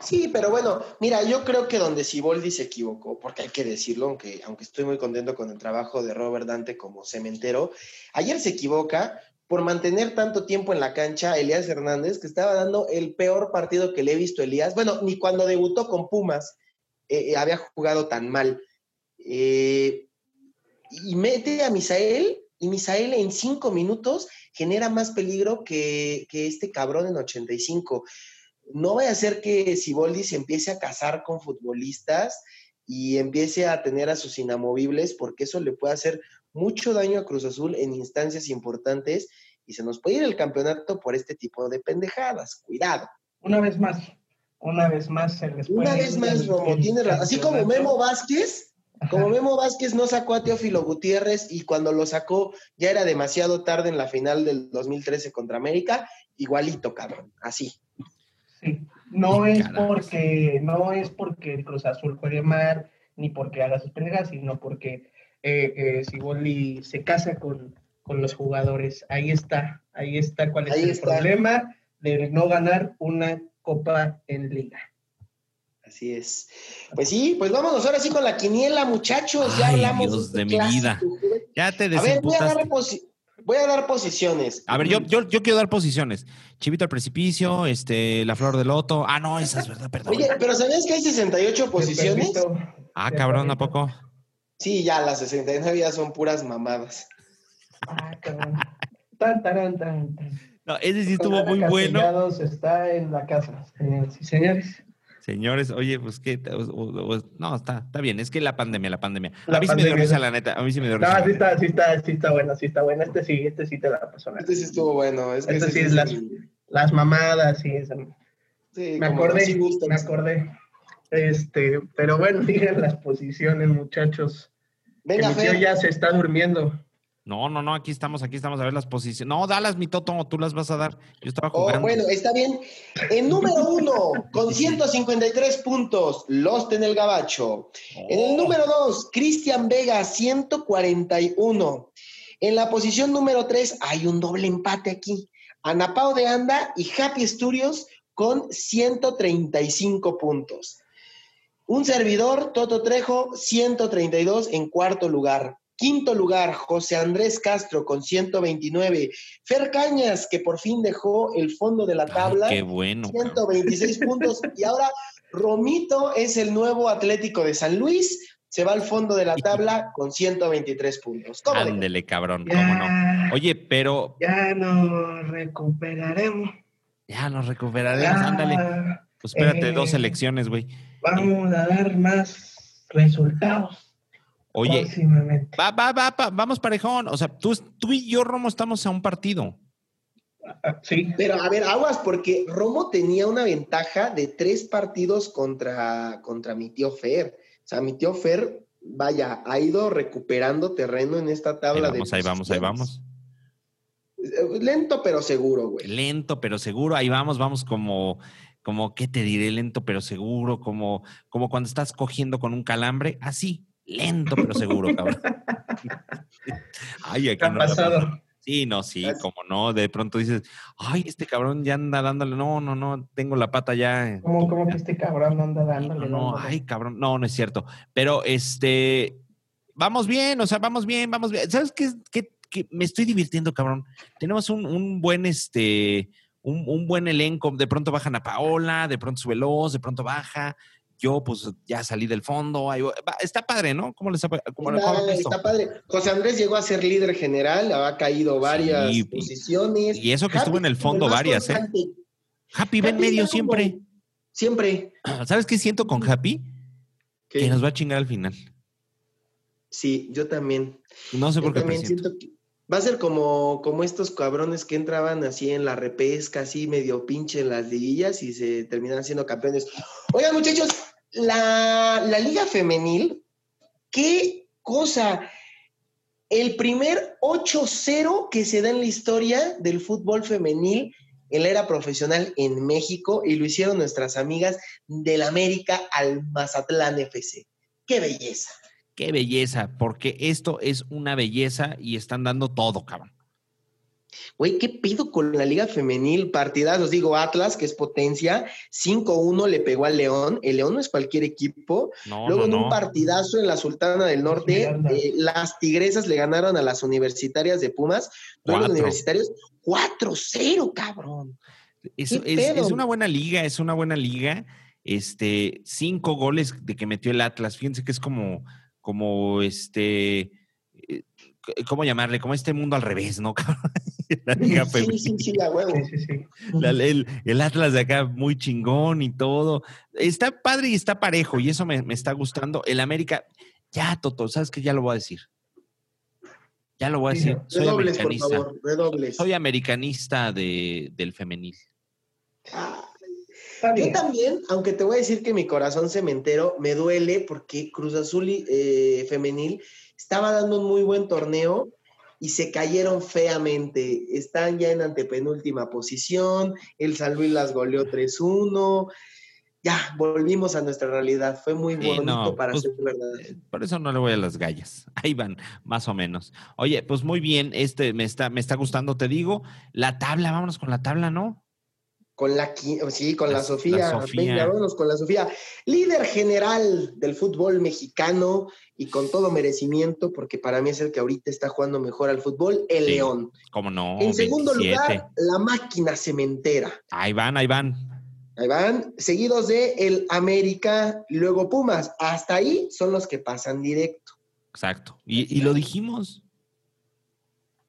Sí, pero bueno, mira, yo creo que donde Siboldi se equivocó, porque hay que decirlo, aunque, aunque estoy muy contento con el trabajo de Robert Dante como cementero, ayer se equivoca por mantener tanto tiempo en la cancha a Elías Hernández, que estaba dando el peor partido que le he visto a Elías. Bueno, ni cuando debutó con Pumas eh, eh, había jugado tan mal. Eh, y mete a Misael, y Misael en cinco minutos genera más peligro que, que este cabrón en 85 no vaya a ser que Siboldi se empiece a casar con futbolistas y empiece a tener a sus inamovibles, porque eso le puede hacer mucho daño a Cruz Azul en instancias importantes y se nos puede ir el campeonato por este tipo de pendejadas. Cuidado. una vez más, una vez más se les Una vez más, Romo, razón. Así como. Memo Vázquez. Como Memo Vázquez no sacó a Teófilo Gutiérrez y cuando lo sacó ya era demasiado tarde en la final del 2013 contra América, igualito, cabrón, así. Sí, no es porque, no es porque el Cruz Azul juegue mal, ni porque haga sus pendejas, sino porque eh, eh, se casa con, con los jugadores. Ahí está, ahí está cuál es Ahí el está. problema de no ganar una copa en liga. Así es. Pues sí, pues vámonos ahora sí con la quiniela, muchachos. Ya Ay, hablamos Dios este de mi vida. Ya te A ver, voy a, dar posi- voy a dar posiciones. A ver, yo, yo, yo quiero dar posiciones. Chivito al precipicio, este, la flor de loto. Ah, no, esa es verdad, [LAUGHS] perdón. Oye, pero ¿sabías que hay 68 posiciones? Ah, cabrón, ¿a poco? Sí, ya las 69 ya son puras mamadas. Ah, cabrón. Tan, taran, tan, tan. No, ese sí estuvo muy bueno. Está en la casa, señores y señores. Señores, oye, pues qué, o- o- o- no, está, está bien, es que la pandemia, la pandemia. La a mí sí me dio pandemia. risa, la neta, a mí sí me dio No, risa. la sí está, sí está, sí está bueno, sí está bueno. Este sí, este sí te la pasó. la Este sí estuvo bueno. Es que Este sí es las- Las mamadas, sí. sí, Me acordé, gustan. me acordé. Este, pero bueno, [LAUGHS] digan las posiciones, muchachos. Venga, que mi tío ya se está durmiendo. No, no, no, aquí estamos, aquí estamos a ver las posiciones. No, dalas, mi Toto, tú las vas a dar. Yo estaba Oh, jugando. bueno, está bien. En número uno, con [LAUGHS] 153 puntos, Lost en el Gabacho. En el Oh. número dos, Cristian Vega, 141. En la posición número tres, hay un doble empate aquí. Anapao de Anda y Happy Studios con 135 puntos. Un servidor, Toto Trejo, 132 en cuarto lugar. Quinto lugar, José Andrés Castro con 129. Fer Cañas, que por fin dejó el fondo de la Ay, tabla. qué bueno. 126 [LAUGHS] puntos. Y ahora Romito es el nuevo Atlético de San Luis. Se va al fondo de la [LAUGHS] tabla con 123 puntos. ¿Cómo de- Ándele, cabrón, cómo no. Oye, pero ya nos recuperaremos. ya nos recuperaremos, ándale. Pues espérate, dos eh, elecciones, güey. Vamos a dar más resultados Oye, va, va, va, va, vamos parejón. O sea, tú, tú y yo, Romo, estamos a un partido. Ah, Sí, Pero a ver, aguas, porque Romo tenía una ventaja de tres partidos contra, contra mi tío Fer. O sea, mi tío Fer, vaya, ha ido recuperando terreno en esta Ahí tabla vamos, de ahí vamos, ahí posiciones. vamos. Eh, Lento pero seguro, güey. Lento, pero seguro. Ahí vamos, vamos como, como, ¿qué te diré? Lento, pero seguro. Como, como cuando estás cogiendo con un calambre. Así, lento, pero seguro, cabrón. [LAUGHS] Ay, aquí ¿qué ha no la- pasado? Sí, no, sí, Gracias. como no. De pronto dices, ay, este cabrón ya anda dándole. No, no, no, tengo la pata ya. ¿Cómo, cómo que este cabrón no anda Sí, dándole? No, no, dándole? ay, cabrón, no, no es cierto. Pero este, vamos bien, o sea, vamos bien, vamos bien. ¿Sabes qué? qué- qué? Me estoy divirtiendo, cabrón. Tenemos un, un buen, este, un, un buen elenco. De pronto bajan a Paola, de pronto sube Veloz, de pronto baja. Yo, pues, ya salí del fondo. ahí está padre, ¿no? ¿Cómo les ha, cómo les ha Está, está padre. José Andrés llegó a ser líder general, ha caído varias Sí, posiciones. y eso que estuvo en el fondo varias, ¿eh? constante. Happy va en Happy medio siempre. Siempre. [CLEARS THROAT] ¿Sabes qué siento con Happy? Que- Que nos va a chingar al final. Sí, yo también. No sé Yo por qué también presiento. siento que va a ser como, como estos cabrones que entraban así en la repesca, así medio pinche en las liguillas y se terminan siendo campeones. Oigan, muchachos, la, la liga femenil, qué cosa. El primer 8-0 que se da en la historia del fútbol femenil en la era profesional en México y lo hicieron nuestras amigas del América al Mazatlán FC. ¡Qué belleza! Qué belleza, porque esto es una belleza y están dando todo, cabrón. Güey, ¿qué pido con la liga femenil? Partidazos, digo, Atlas, que es potencia, 5-1 le pegó al León. El León no es cualquier equipo. No, Luego no, en un no. partidazo en la Sultana del Norte, eh, las Tigresas le ganaron a las universitarias de Pumas. Luego los Cuatro. universitarios, 4-0, cabrón. Es, es una buena liga, es una buena liga. Este, cinco goles de que metió el Atlas. Fíjense que es como, como este, eh, ¿cómo llamarle? Como este mundo al revés, ¿no? [LAUGHS] cabrón? [LAUGHS] La liga Sí, femenil. sí, sí, a huevo. Sí, sí, sí. La- el, el Atlas de acá muy chingón y todo. Está padre y está parejo y eso me, me está gustando. El América, ya, Toto, ¿sabes qué? Ya lo voy a decir. Ya lo voy a decir. Soy Redobles, por americanista. favor, redobles. Soy americanista de, del femenil. Ah, Yo también, aunque te voy a decir que mi corazón cementero me duele porque Cruz Azul eh, femenil estaba dando un muy buen torneo y se cayeron feamente. Están ya en antepenúltima posición, el San Luis las goleó 3-1. Ya, volvimos a nuestra realidad. Fue muy Sí, bonito no, para pues, ser verdad. Eh, Por eso no le voy a las gallas. [LAUGHS] Ahí van, más o menos. Oye, pues muy bien, este me está, me está gustando, te digo. La tabla, vámonos con la tabla, ¿no? Con la, sí, con La- la, la Sofía. Sofía. Vámonos con la Sofía. Líder general del fútbol mexicano y con todo merecimiento, porque para mí es el que ahorita está jugando mejor al fútbol, el Sí, León. ¿Cómo no? en segundo 27. lugar, la máquina cementera. Ahí van, ahí van. Ahí van, seguidos de el América luego Pumas. Hasta ahí son los que pasan directo. Exacto. Y, y lo dijimos.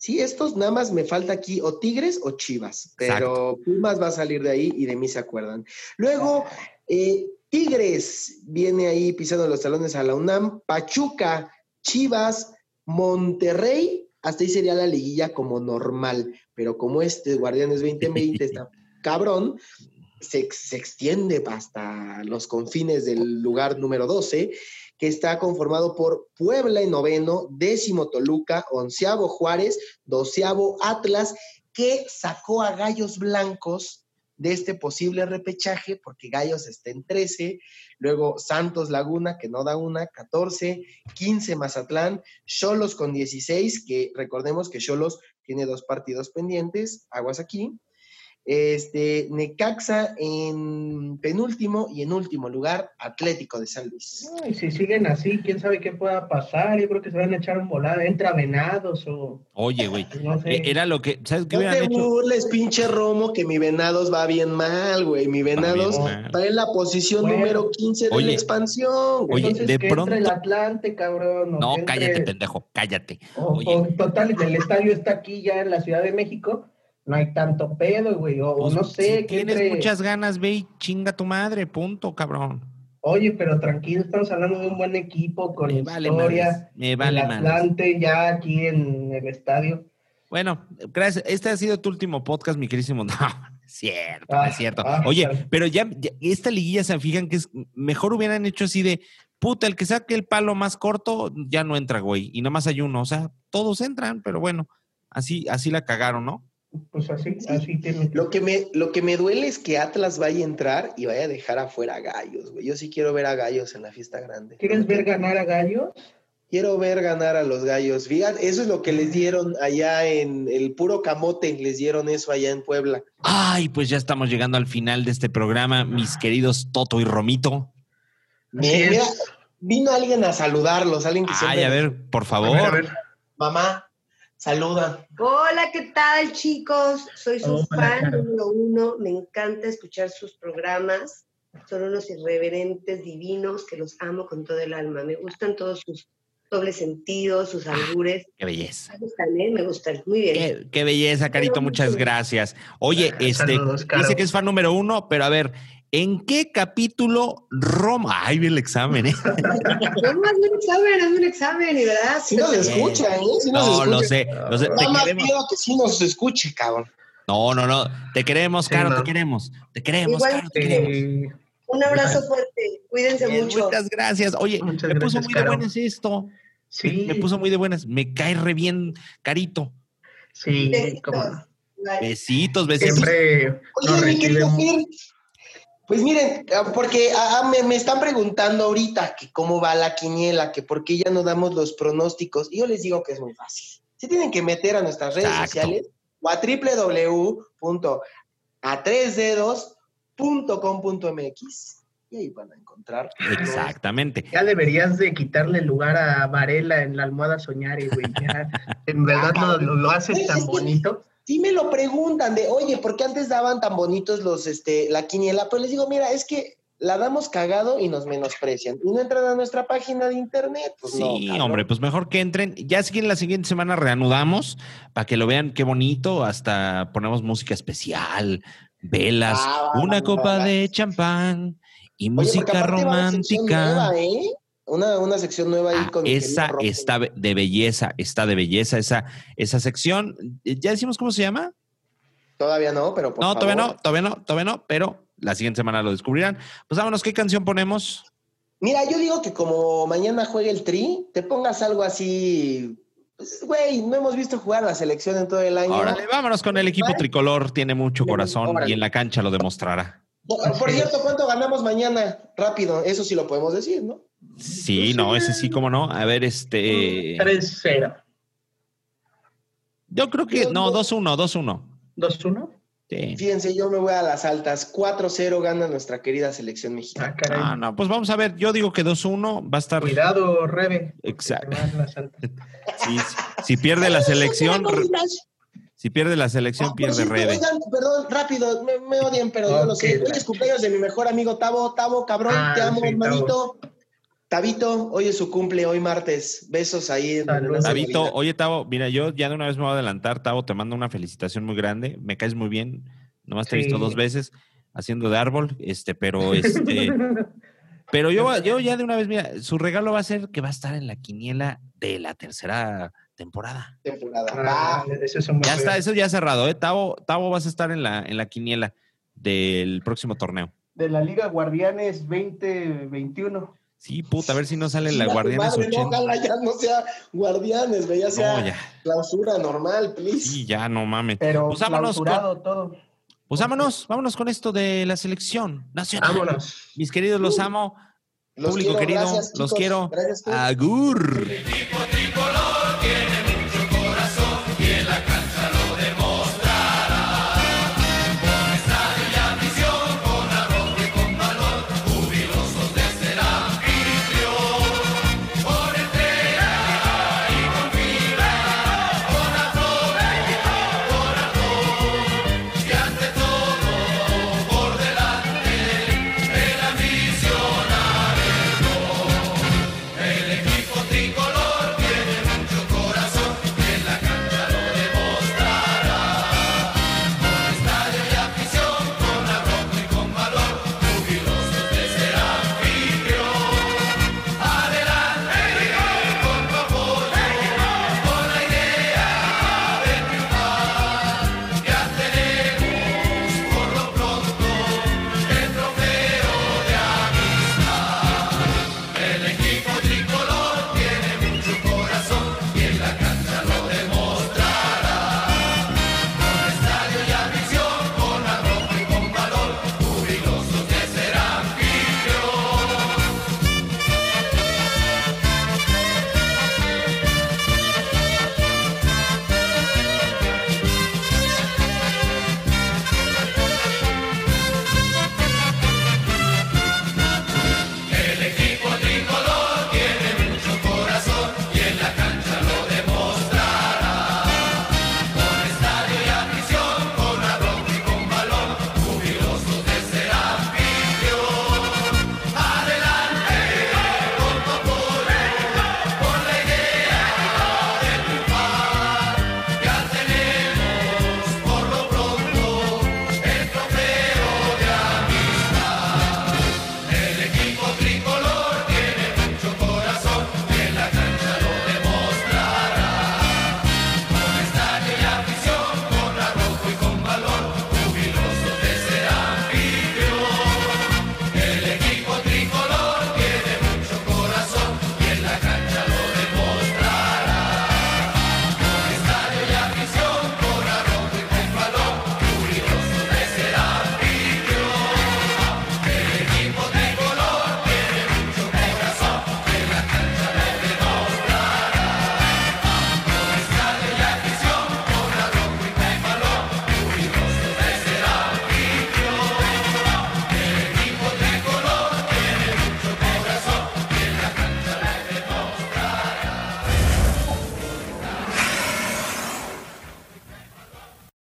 Sí, estos nada más me falta aquí o Tigres o Chivas, pero Pumas va a salir de ahí y de mí se acuerdan. Luego, eh, Tigres viene ahí pisando los talones a la UNAM, Pachuca, Chivas, Monterrey, hasta ahí sería la liguilla como normal, pero como este Guardianes 2020 está [LAUGHS] cabrón, se, se extiende hasta los confines del lugar número 12, que está conformado por Puebla en noveno, décimo Toluca, onceavo Juárez, doceavo Atlas, que sacó a Gallos Blancos de este posible repechaje, porque Gallos está en 13, luego Santos Laguna, que no da una, 14, 15 Mazatlán, Cholos con 16, que recordemos que Cholos tiene dos partidos pendientes, aguas aquí, Este, Necaxa en penúltimo y en último lugar, Atlético de San Luis. Y si siguen así, quién sabe qué pueda pasar. Yo creo que se van a echar un volado. Entra Venados o. Oye, güey. [LAUGHS] No sé. eh, Era lo que. ¿Sabes qué No te hecho? burles, pinche Romo, que mi Venados va bien mal, güey. Mi Venados está en la posición Bueno. número 15 de Oye. la expansión. güey. Oye, Entonces, de que entre el pronto- Atlante, cabrón. No, entre- cállate, pendejo, cállate. O, Oye. o total, el estadio está aquí ya en la Ciudad de México. No hay tanto pedo, güey. O, Pues, no sé. si tienes muchas ganas, ve y chinga tu madre, punto, cabrón. Oye, pero tranquilo, estamos hablando de un buen equipo con Me vale historia. me vale el. Atlante ya aquí en el estadio. Bueno, gracias. Este ha sido tu último podcast, mi querísimo. [LAUGHS] No, es cierto, Ah, es cierto. ah, Oye, claro. pero ya, ya- esta liguilla se fijan que es mejor hubieran hecho así de puta, el que saque el palo más corto ya no entra, güey. Y nada más hay uno. O sea, todos entran, pero bueno, así, así la cagaron, ¿no? Pues así, Sí. así tiene que Lo que, me, lo que me duele es que Atlas vaya a entrar y vaya a dejar afuera a Gallos, güey. Yo sí quiero ver a Gallos en la fiesta grande. ¿Quieres ver ganar a Gallos? Quiero ver ganar a los Gallos. Fíjate, eso es lo que les dieron allá en el puro camote, les dieron eso allá en Puebla. Ay, pues ya estamos llegando al final de este programa, mis queridos Toto y Romito. Mira, vino alguien a saludarlos, alguien que Ay, siempre- a ver, por A favor. ver, a ver. Mamá, saluda. Hola, ¿qué tal, chicos? Soy su Hola, fan número uno. Me encanta escuchar sus programas. Son unos irreverentes divinos que los amo con todo el alma. Me gustan todos sus dobles sentidos, sus albures. Qué belleza. Me gustan, ¿eh? Me gustan. Muy bien. Qué, qué belleza, Carito, muchas gracias. Oye, este, Saludos, dice que es fan número uno, pero a ver, ¿en qué capítulo Roma? Ay, vi el examen, ¿eh? [LAUGHS] No, hazme un examen, hazme un examen, y verás. Sí nos escucha, ¿eh? Sí nos No, escucha. lo sé, lo sé. Te Nada más queremos. pido que sí nos escuche, cabrón. No, no, no. Te queremos, Sí, Caro, no. te queremos. Te queremos, Igual Caro, te queremos. Un abrazo fuerte. Cuídense Bien, mucho. Muchas gracias. Oye, Muchas me puso gracias, muy de Caro. buenas esto. sí, Me puso muy de buenas. Me cae re bien, Carito. sí, Besitos. como. Besitos, besitos. siempre nos Oye, mi querido reciben. Pues miren, ah, porque ah, me, me están preguntando ahorita que cómo va la quiniela, que por qué ya no damos los pronósticos. Y yo les digo que es muy fácil. Se tienen que meter a nuestras redes Exacto. sociales o a www.atresdedos.com.mx y ahí van a encontrar. Exactamente. Ya deberías de quitarle lugar a Varela en la almohada soñare, güey. Ya, en verdad lo, lo- lo haces tan bonito. Sí me lo preguntan de, oye, ¿por qué antes daban tan bonitos los, este, la quiniela? Pues les digo, mira, es que la damos cagado y nos menosprecian. Y no entran a nuestra página de internet. Pues Sí, hombre, pues mejor que entren. Ya si la siguiente semana reanudamos para que lo vean qué bonito. Hasta ponemos música especial, velas, Ah, una copa de champán y música romántica. nueva, ¿eh? Una, una sección nueva ahí Ah, con esa está de belleza, está de belleza esa, esa sección. ¿Ya decimos cómo se llama? Todavía no, pero por no, todavía favor. no, todavía no, todavía no, pero la siguiente semana lo descubrirán. Pues vámonos, ¿qué canción ponemos? Mira, yo digo que como mañana juegue el Tri, te pongas algo así. pues, Güey, no hemos visto jugar la selección en todo el año. Órale, vámonos con el equipo tricolor, tiene mucho corazón y en la cancha lo demostrará. Por, por cierto, ¿cuánto ganamos mañana? Rápido, eso sí lo podemos decir, ¿no? Sí, no, ese sí, cómo no. A ver, este. 3-0. Yo creo que. No, 2-1, 2-1. 2-1. Sí. Fíjense, yo me voy a las altas. 4-0 gana nuestra querida selección mexicana. Ah, caray. Ah, no, pues vamos a ver. Yo digo que 2-1 va a estar. Cuidado, Rebe. Exacto. [LAUGHS] Sí. si pierde la selección, si pierde la selección, Ah, pierde cierto, Rebe. oigan, perdón, rápido, me, me odian, pero yo lo sé. Hoy es cumpleaños de mi mejor amigo Tavo. Tavo, cabrón, Ah, te amo, sí, hermanito. Tabito, hoy es su cumple, hoy martes. Besos ahí. en Saludos. Tabito, oye, Tavo, mira, yo ya de una vez me voy a adelantar. Tavo, te mando una felicitación muy grande. Me caes muy bien. Nomás te he visto dos veces haciendo de árbol, este, pero [LAUGHS] este. Pero yo, yo ya de una vez, mira, su regalo va a ser que va a estar en la quiniela de la tercera temporada. temporada. Ah, ese es un buen Ya está, eso ya cerrado, ¿eh? Tavo, Tavo vas a estar en la, en la quiniela del próximo torneo. De la Liga Guardianes 2021. Sí, puta, a ver si no sale la Chinga tu Guardianes madre, no, 80. ojalá ya no sea guardianes, ya sea No, ya. clausura normal, please. Sí, ya, no mames. Pero Pues vámonos con- todo. Pues vámonos, vámonos con esto de la selección nacional. Vámonos. Mis queridos, los amo. Los Público quiero, querido, gracias, los quiero. Gracias. Agur.